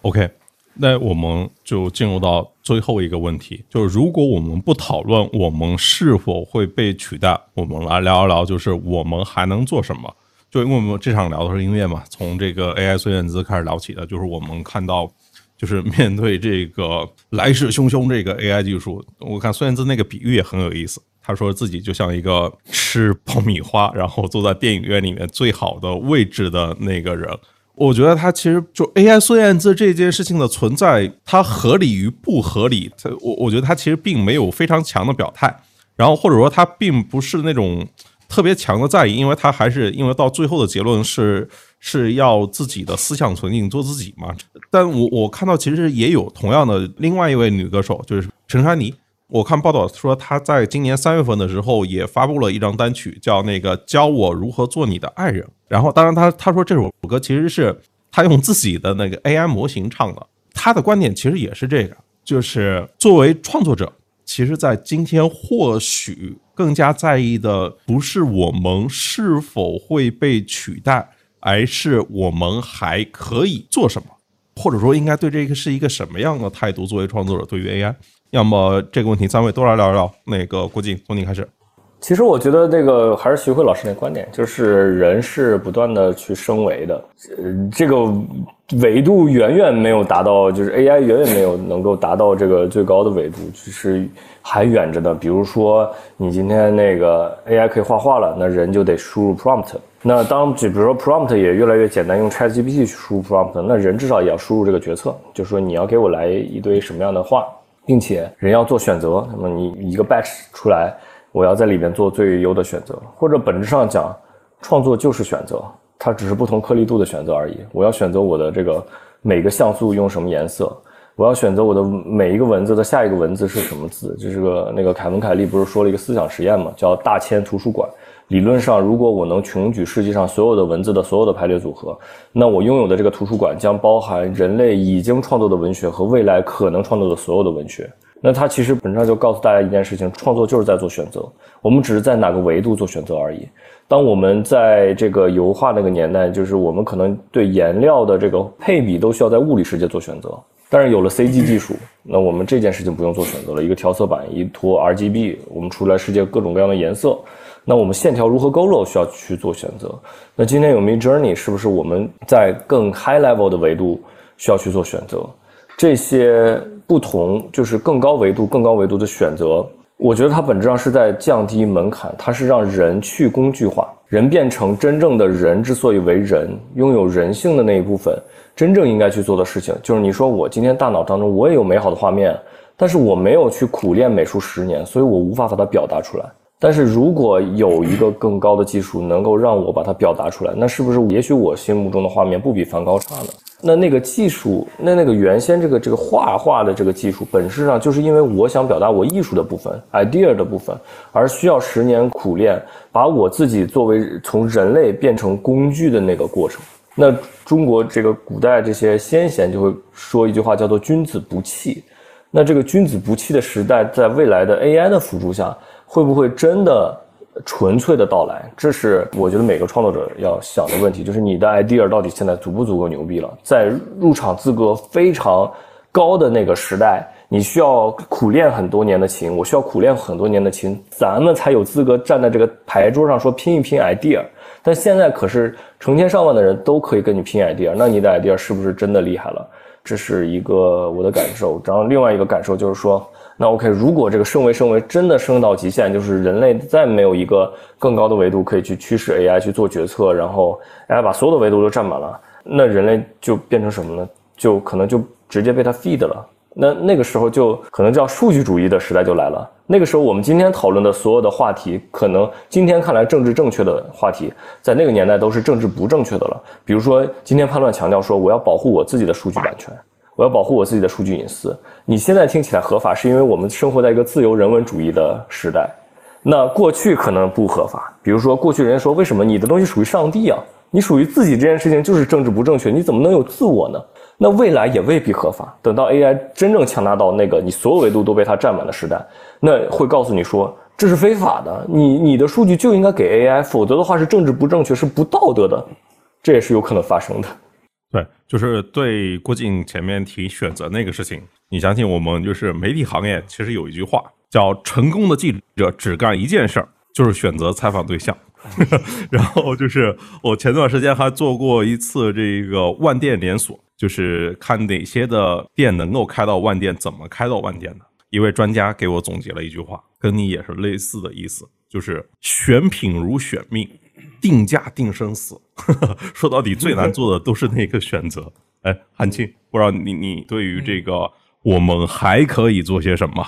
OK，那我们就进入到最后一个问题，就是如果我们不讨论我们是否会被取代，我们来聊一聊，就是我们还能做什么。就因为我们这场聊的是音乐嘛，从这个 AI 孙燕姿开始聊起的，就是我们看到，就是面对这个来势汹汹这个 AI 技术，我看孙燕姿那个比喻也很有意思。他说自己就像一个吃爆米花，然后坐在电影院里面最好的位置的那个人。我觉得他其实就 AI 孙燕姿这件事情的存在，它合理与不合理，他我我觉得他其实并没有非常强的表态，然后或者说他并不是那种特别强的在意，因为他还是因为到最后的结论是是要自己的思想纯净，做自己嘛。但我我看到其实也有同样的另外一位女歌手，就是陈珊妮。我看报道说，他在今年三月份的时候也发布了一张单曲，叫那个“教我如何做你的爱人”。然后，当然他他说这首歌其实是他用自己的那个 AI 模型唱的。他的观点其实也是这个，就是作为创作者，其实在今天或许更加在意的不是我们是否会被取代，而是我们还可以做什么，或者说应该对这个是一个什么样的态度？作为创作者，对于 AI。要么这个问题，三位都来聊聊。那个郭靖，从你开始。其实我觉得这个还是徐慧老师那观点，就是人是不断的去升维的，呃，这个维度远远没有达到，就是 AI 远远没有能够达到这个最高的维度，就是还远着呢。比如说，你今天那个 AI 可以画画了，那人就得输入 prompt。那当就比如说 prompt 也越来越简单，用 ChatGPT 去输入 prompt，那人至少也要输入这个决策，就是说你要给我来一堆什么样的画。并且人要做选择，那么你一个 batch 出来，我要在里面做最优的选择，或者本质上讲，创作就是选择，它只是不同颗粒度的选择而已。我要选择我的这个每个像素用什么颜色，我要选择我的每一个文字的下一个文字是什么字。这是个那个凯文凯利不是说了一个思想实验嘛，叫大千图书馆。理论上，如果我能穷举世界上所有的文字的所有的排列组合，那我拥有的这个图书馆将包含人类已经创作的文学和未来可能创作的所有的文学。那它其实本质上就告诉大家一件事情：创作就是在做选择，我们只是在哪个维度做选择而已。当我们在这个油画那个年代，就是我们可能对颜料的这个配比都需要在物理世界做选择。但是有了 CG 技术，那我们这件事情不用做选择了，一个调色板，一坨 RGB，我们出来世界各种各样的颜色。那我们线条如何勾勒需要去做选择。那今天有 Mid Journey，是不是我们在更 high level 的维度需要去做选择？这些不同就是更高维度、更高维度的选择，我觉得它本质上是在降低门槛，它是让人去工具化，人变成真正的人。之所以为人，拥有人性的那一部分。真正应该去做的事情，就是你说我今天大脑当中我也有美好的画面，但是我没有去苦练美术十年，所以我无法把它表达出来。但是如果有一个更高的技术能够让我把它表达出来，那是不是也许我心目中的画面不比梵高差呢？那那个技术，那那个原先这个这个画画的这个技术，本质上就是因为我想表达我艺术的部分，idea 的部分，而需要十年苦练，把我自己作为从人类变成工具的那个过程。那中国这个古代这些先贤就会说一句话，叫做“君子不器”。那这个“君子不器”的时代，在未来的 AI 的辅助下，会不会真的纯粹的到来？这是我觉得每个创作者要想的问题，就是你的 idea 到底现在足不足够牛逼了？在入场资格非常高的那个时代，你需要苦练很多年的琴，我需要苦练很多年的琴，咱们才有资格站在这个牌桌上说拼一拼 idea。但现在可是成千上万的人都可以跟你拼 idea，那你的 idea 是不是真的厉害了？这是一个我的感受。然后另外一个感受就是说，那 OK，如果这个升维升维真的升到极限，就是人类再没有一个更高的维度可以去驱使 AI 去做决策，然后 AI 把所有的维度都占满了，那人类就变成什么呢？就可能就直接被它 feed 了。那那个时候就可能叫数据主义的时代就来了。那个时候我们今天讨论的所有的话题，可能今天看来政治正确的话题，在那个年代都是政治不正确的了。比如说，今天叛乱强调说我要保护我自己的数据版权，我要保护我自己的数据隐私。你现在听起来合法，是因为我们生活在一个自由人文主义的时代。那过去可能不合法。比如说，过去人家说为什么你的东西属于上帝啊？你属于自己这件事情就是政治不正确，你怎么能有自我呢？那未来也未必合法。等到 AI 真正强大到那个你所有维度都被它占满的时代，那会告诉你说这是非法的，你你的数据就应该给 AI，否则的话是政治不正确，是不道德的，这也是有可能发生的。对，就是对郭靖前面提选择那个事情，你相信我们就是媒体行业其实有一句话叫“成功的记者只干一件事儿，就是选择采访对象”。然后就是我前段时间还做过一次这个万店连锁。就是看哪些的店能够开到万店，怎么开到万店的。一位专家给我总结了一句话，跟你也是类似的意思，就是选品如选命，定价定生死。说到底，最难做的都是那个选择。哎，韩青，不知道你你对于这个，我们还可以做些什么？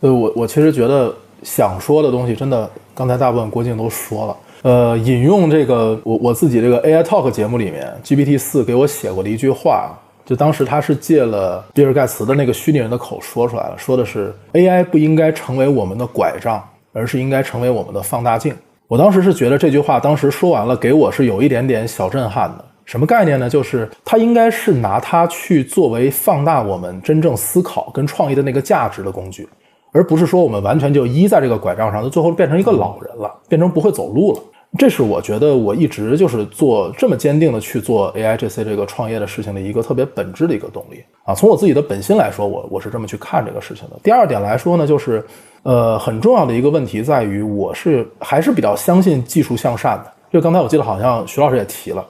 呃，我我其实觉得想说的东西，真的刚才大部分郭靖都说了。呃，引用这个我我自己这个 AI Talk 节目里面，GPT 四给我写过的一句话，就当时他是借了比尔盖茨的那个虚拟人的口说出来了，说的是 AI 不应该成为我们的拐杖，而是应该成为我们的放大镜。我当时是觉得这句话当时说完了，给我是有一点点小震撼的。什么概念呢？就是他应该是拿它去作为放大我们真正思考跟创意的那个价值的工具，而不是说我们完全就依在这个拐杖上，就最后变成一个老人了，变成不会走路了。这是我觉得我一直就是做这么坚定的去做 A I G C 这个创业的事情的一个特别本质的一个动力啊。从我自己的本心来说，我我是这么去看这个事情的。第二点来说呢，就是呃很重要的一个问题在于，我是还是比较相信技术向善的。就刚才我记得好像徐老师也提了，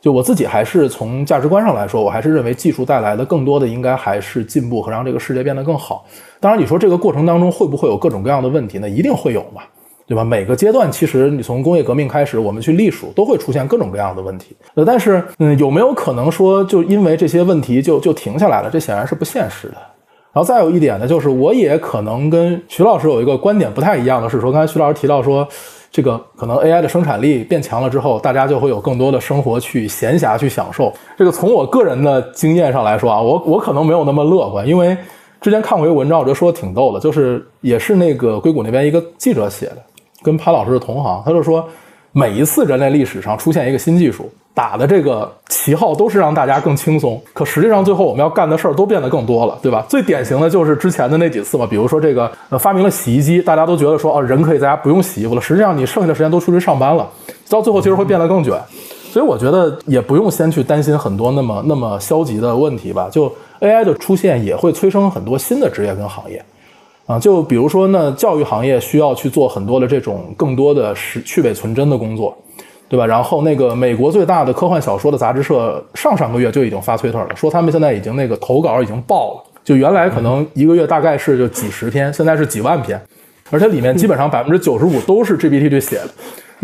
就我自己还是从价值观上来说，我还是认为技术带来的更多的应该还是进步和让这个世界变得更好。当然，你说这个过程当中会不会有各种各样的问题呢？一定会有嘛。对吧？每个阶段其实你从工业革命开始，我们去隶属都会出现各种各样的问题。呃，但是嗯，有没有可能说就因为这些问题就就停下来了？这显然是不现实的。然后再有一点呢，就是我也可能跟徐老师有一个观点不太一样的是说，刚才徐老师提到说，这个可能 AI 的生产力变强了之后，大家就会有更多的生活去闲暇去享受。这个从我个人的经验上来说啊，我我可能没有那么乐观，因为之前看过一个文章，我觉得说的挺逗的，就是也是那个硅谷那边一个记者写的。跟潘老师的同行，他就说，每一次人类历史上出现一个新技术，打的这个旗号都是让大家更轻松，可实际上最后我们要干的事儿都变得更多了，对吧？最典型的就是之前的那几次嘛，比如说这个呃发明了洗衣机，大家都觉得说哦人可以在家不用洗衣服了，实际上你剩下的时间都出去上班了，到最后其实会变得更卷。所以我觉得也不用先去担心很多那么那么消极的问题吧。就 AI 的出现也会催生很多新的职业跟行业，啊，就比如说呢，教育行业需要去做很多的这种更多的是去伪存真的工作，对吧？然后那个美国最大的科幻小说的杂志社上上个月就已经发推特了，说他们现在已经那个投稿已经爆了，就原来可能一个月大概是就几十篇，现在是几万篇，而且里面基本上百分之九十五都是 GPT 去写的。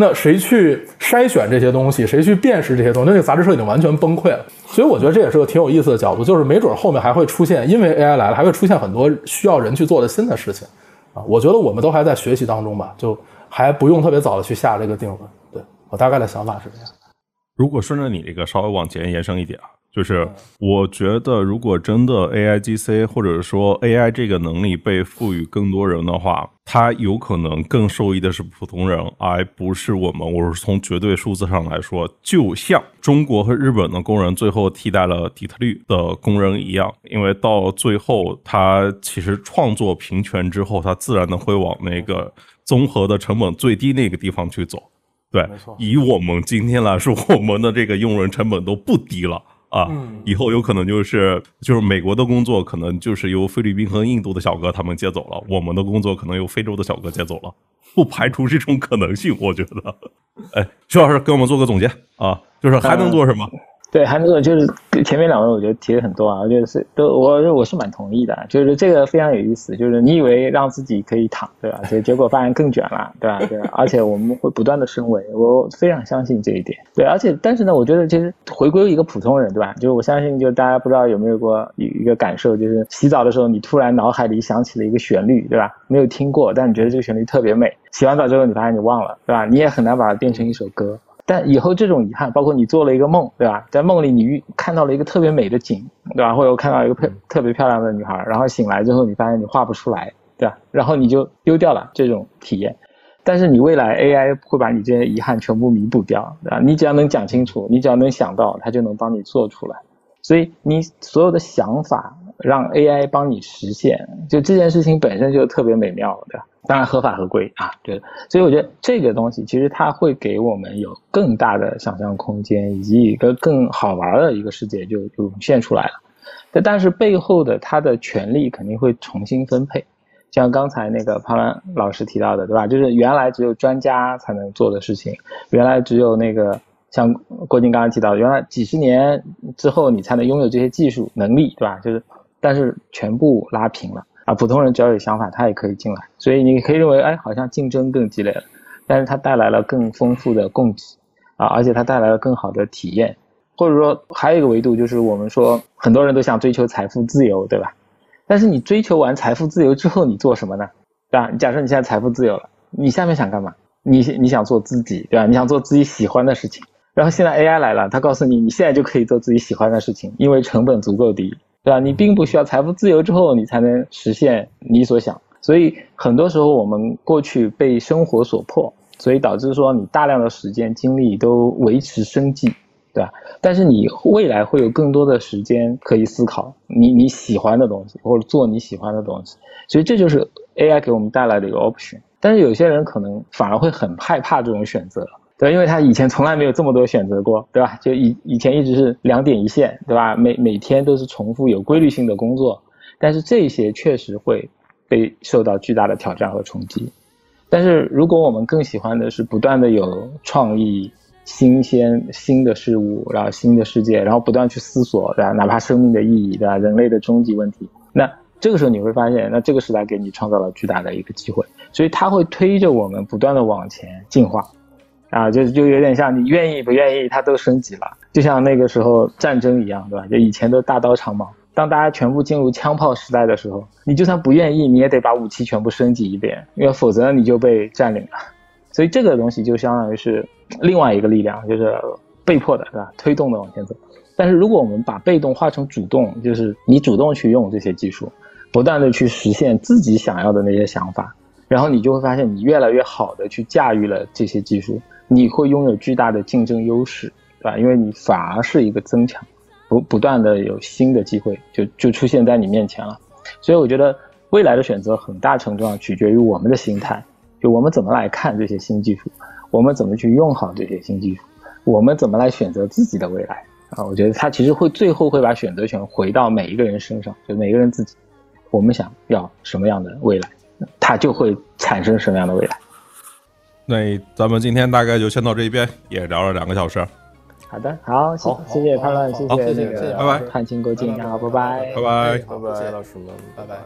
那谁去筛选这些东西？谁去辨识这些东西？那个杂志社已经完全崩溃了。所以我觉得这也是个挺有意思的角度，就是没准后面还会出现，因为 AI 来了，还会出现很多需要人去做的新的事情啊。我觉得我们都还在学习当中吧，就还不用特别早的去下这个定论。对我大概的想法是这样。如果顺着你这个稍微往前延伸一点啊，就是我觉得如果真的 AI GC 或者说 AI 这个能力被赋予更多人的话，它有可能更受益的是普通人，而不是我们。我是从绝对数字上来说，就像中国和日本的工人最后替代了底特律的工人一样，因为到最后，它其实创作平权之后，它自然的会往那个综合的成本最低那个地方去走。对没错，以我们今天来说，我们的这个用人成本都不低了啊。嗯以后有可能就是就是美国的工作，可能就是由菲律宾和印度的小哥他们接走了，我们的工作可能由非洲的小哥接走了，不排除这种可能性。我觉得，哎，徐老师给我们做个总结啊，就是还能做什么？对，还有就是前面两位我觉得提的很多啊，我觉得是都我我是蛮同意的，就是这个非常有意思，就是你以为让自己可以躺，对吧？结结果发现更卷了，对吧？对，而且我们会不断的升维，我非常相信这一点。对，而且但是呢，我觉得其实回归一个普通人，对吧？就是我相信，就大家不知道有没有过一一个感受，就是洗澡的时候，你突然脑海里想起了一个旋律，对吧？没有听过，但你觉得这个旋律特别美。洗完澡之后，你发现你忘了，对吧？你也很难把它变成一首歌。但以后这种遗憾，包括你做了一个梦，对吧？在梦里你遇看到了一个特别美的景，对吧？或者我看到一个特特别漂亮的女孩，然后醒来之后你发现你画不出来，对吧？然后你就丢掉了这种体验。但是你未来 AI 会把你这些遗憾全部弥补掉，对吧？你只要能讲清楚，你只要能想到，它就能帮你做出来。所以你所有的想法让 AI 帮你实现，就这件事情本身就特别美妙，对吧？当然合法合规啊，对。所以我觉得这个东西其实它会给我们有更大的想象空间，以及一个更好玩的一个世界就涌现出来了。但但是背后的它的权利肯定会重新分配，像刚才那个潘兰老师提到的，对吧？就是原来只有专家才能做的事情，原来只有那个像郭靖刚刚提到，原来几十年之后你才能拥有这些技术能力，对吧？就是但是全部拉平了啊，普通人只要有想法，他也可以进来。所以你可以认为，哎，好像竞争更激烈了，但是它带来了更丰富的供给啊，而且它带来了更好的体验。或者说还有一个维度就是我们说很多人都想追求财富自由，对吧？但是你追求完财富自由之后，你做什么呢？对吧？假设你现在财富自由了，你下面想干嘛？你你想做自己，对吧？你想做自己喜欢的事情。然后现在 AI 来了，它告诉你，你现在就可以做自己喜欢的事情，因为成本足够低，对吧？你并不需要财富自由之后，你才能实现你所想。所以很多时候我们过去被生活所迫，所以导致说你大量的时间精力都维持生计，对吧？但是你未来会有更多的时间可以思考你你喜欢的东西，或者做你喜欢的东西。所以这就是 AI 给我们带来的一个 option。但是有些人可能反而会很害怕这种选择，对？因为他以前从来没有这么多选择过，对吧？就以以前一直是两点一线，对吧？每每天都是重复有规律性的工作，但是这些确实会被受到巨大的挑战和冲击。但是如果我们更喜欢的是不断的有创意、新鲜、新的事物，然后新的世界，然后不断去思索，对吧？哪怕生命的意义，对吧？人类的终极问题，那这个时候你会发现，那这个时代给你创造了巨大的一个机会，所以它会推着我们不断的往前进化。啊，就就有点像你愿意不愿意，它都升级了，就像那个时候战争一样，对吧？就以前的大刀长矛，当大家全部进入枪炮时代的时候，你就算不愿意，你也得把武器全部升级一遍，因为否则你就被占领了。所以这个东西就相当于是另外一个力量，就是被迫的，对吧？推动的往前走。但是如果我们把被动化成主动，就是你主动去用这些技术，不断的去实现自己想要的那些想法，然后你就会发现你越来越好的去驾驭了这些技术，你会拥有巨大的竞争优势对吧？因为你反而是一个增强，不不断的有新的机会就就出现在你面前了。所以我觉得未来的选择很大程度上取决于我们的心态，就我们怎么来看这些新技术，我们怎么去用好这些新技术，我们怎么来选择自己的未来啊？我觉得它其实会最后会把选择权回到每一个人身上，就每个人自己，我们想要什么样的未来，它就会产生什么样的未来。那咱们今天大概就先到这边，也聊了两个小时，好的，好，谢好谢谢潘乱，谢谢谢谢谢谢那个拜拜汉卿郭靖，好，拜拜。拜拜。拜拜，老师们，拜拜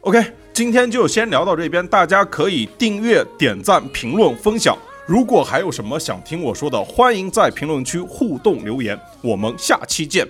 OK，今天就先聊到这边，大家可以订阅、点赞、评论、分享。如果还有什么想听我说的，欢迎在评论区互动留言。我们下期见。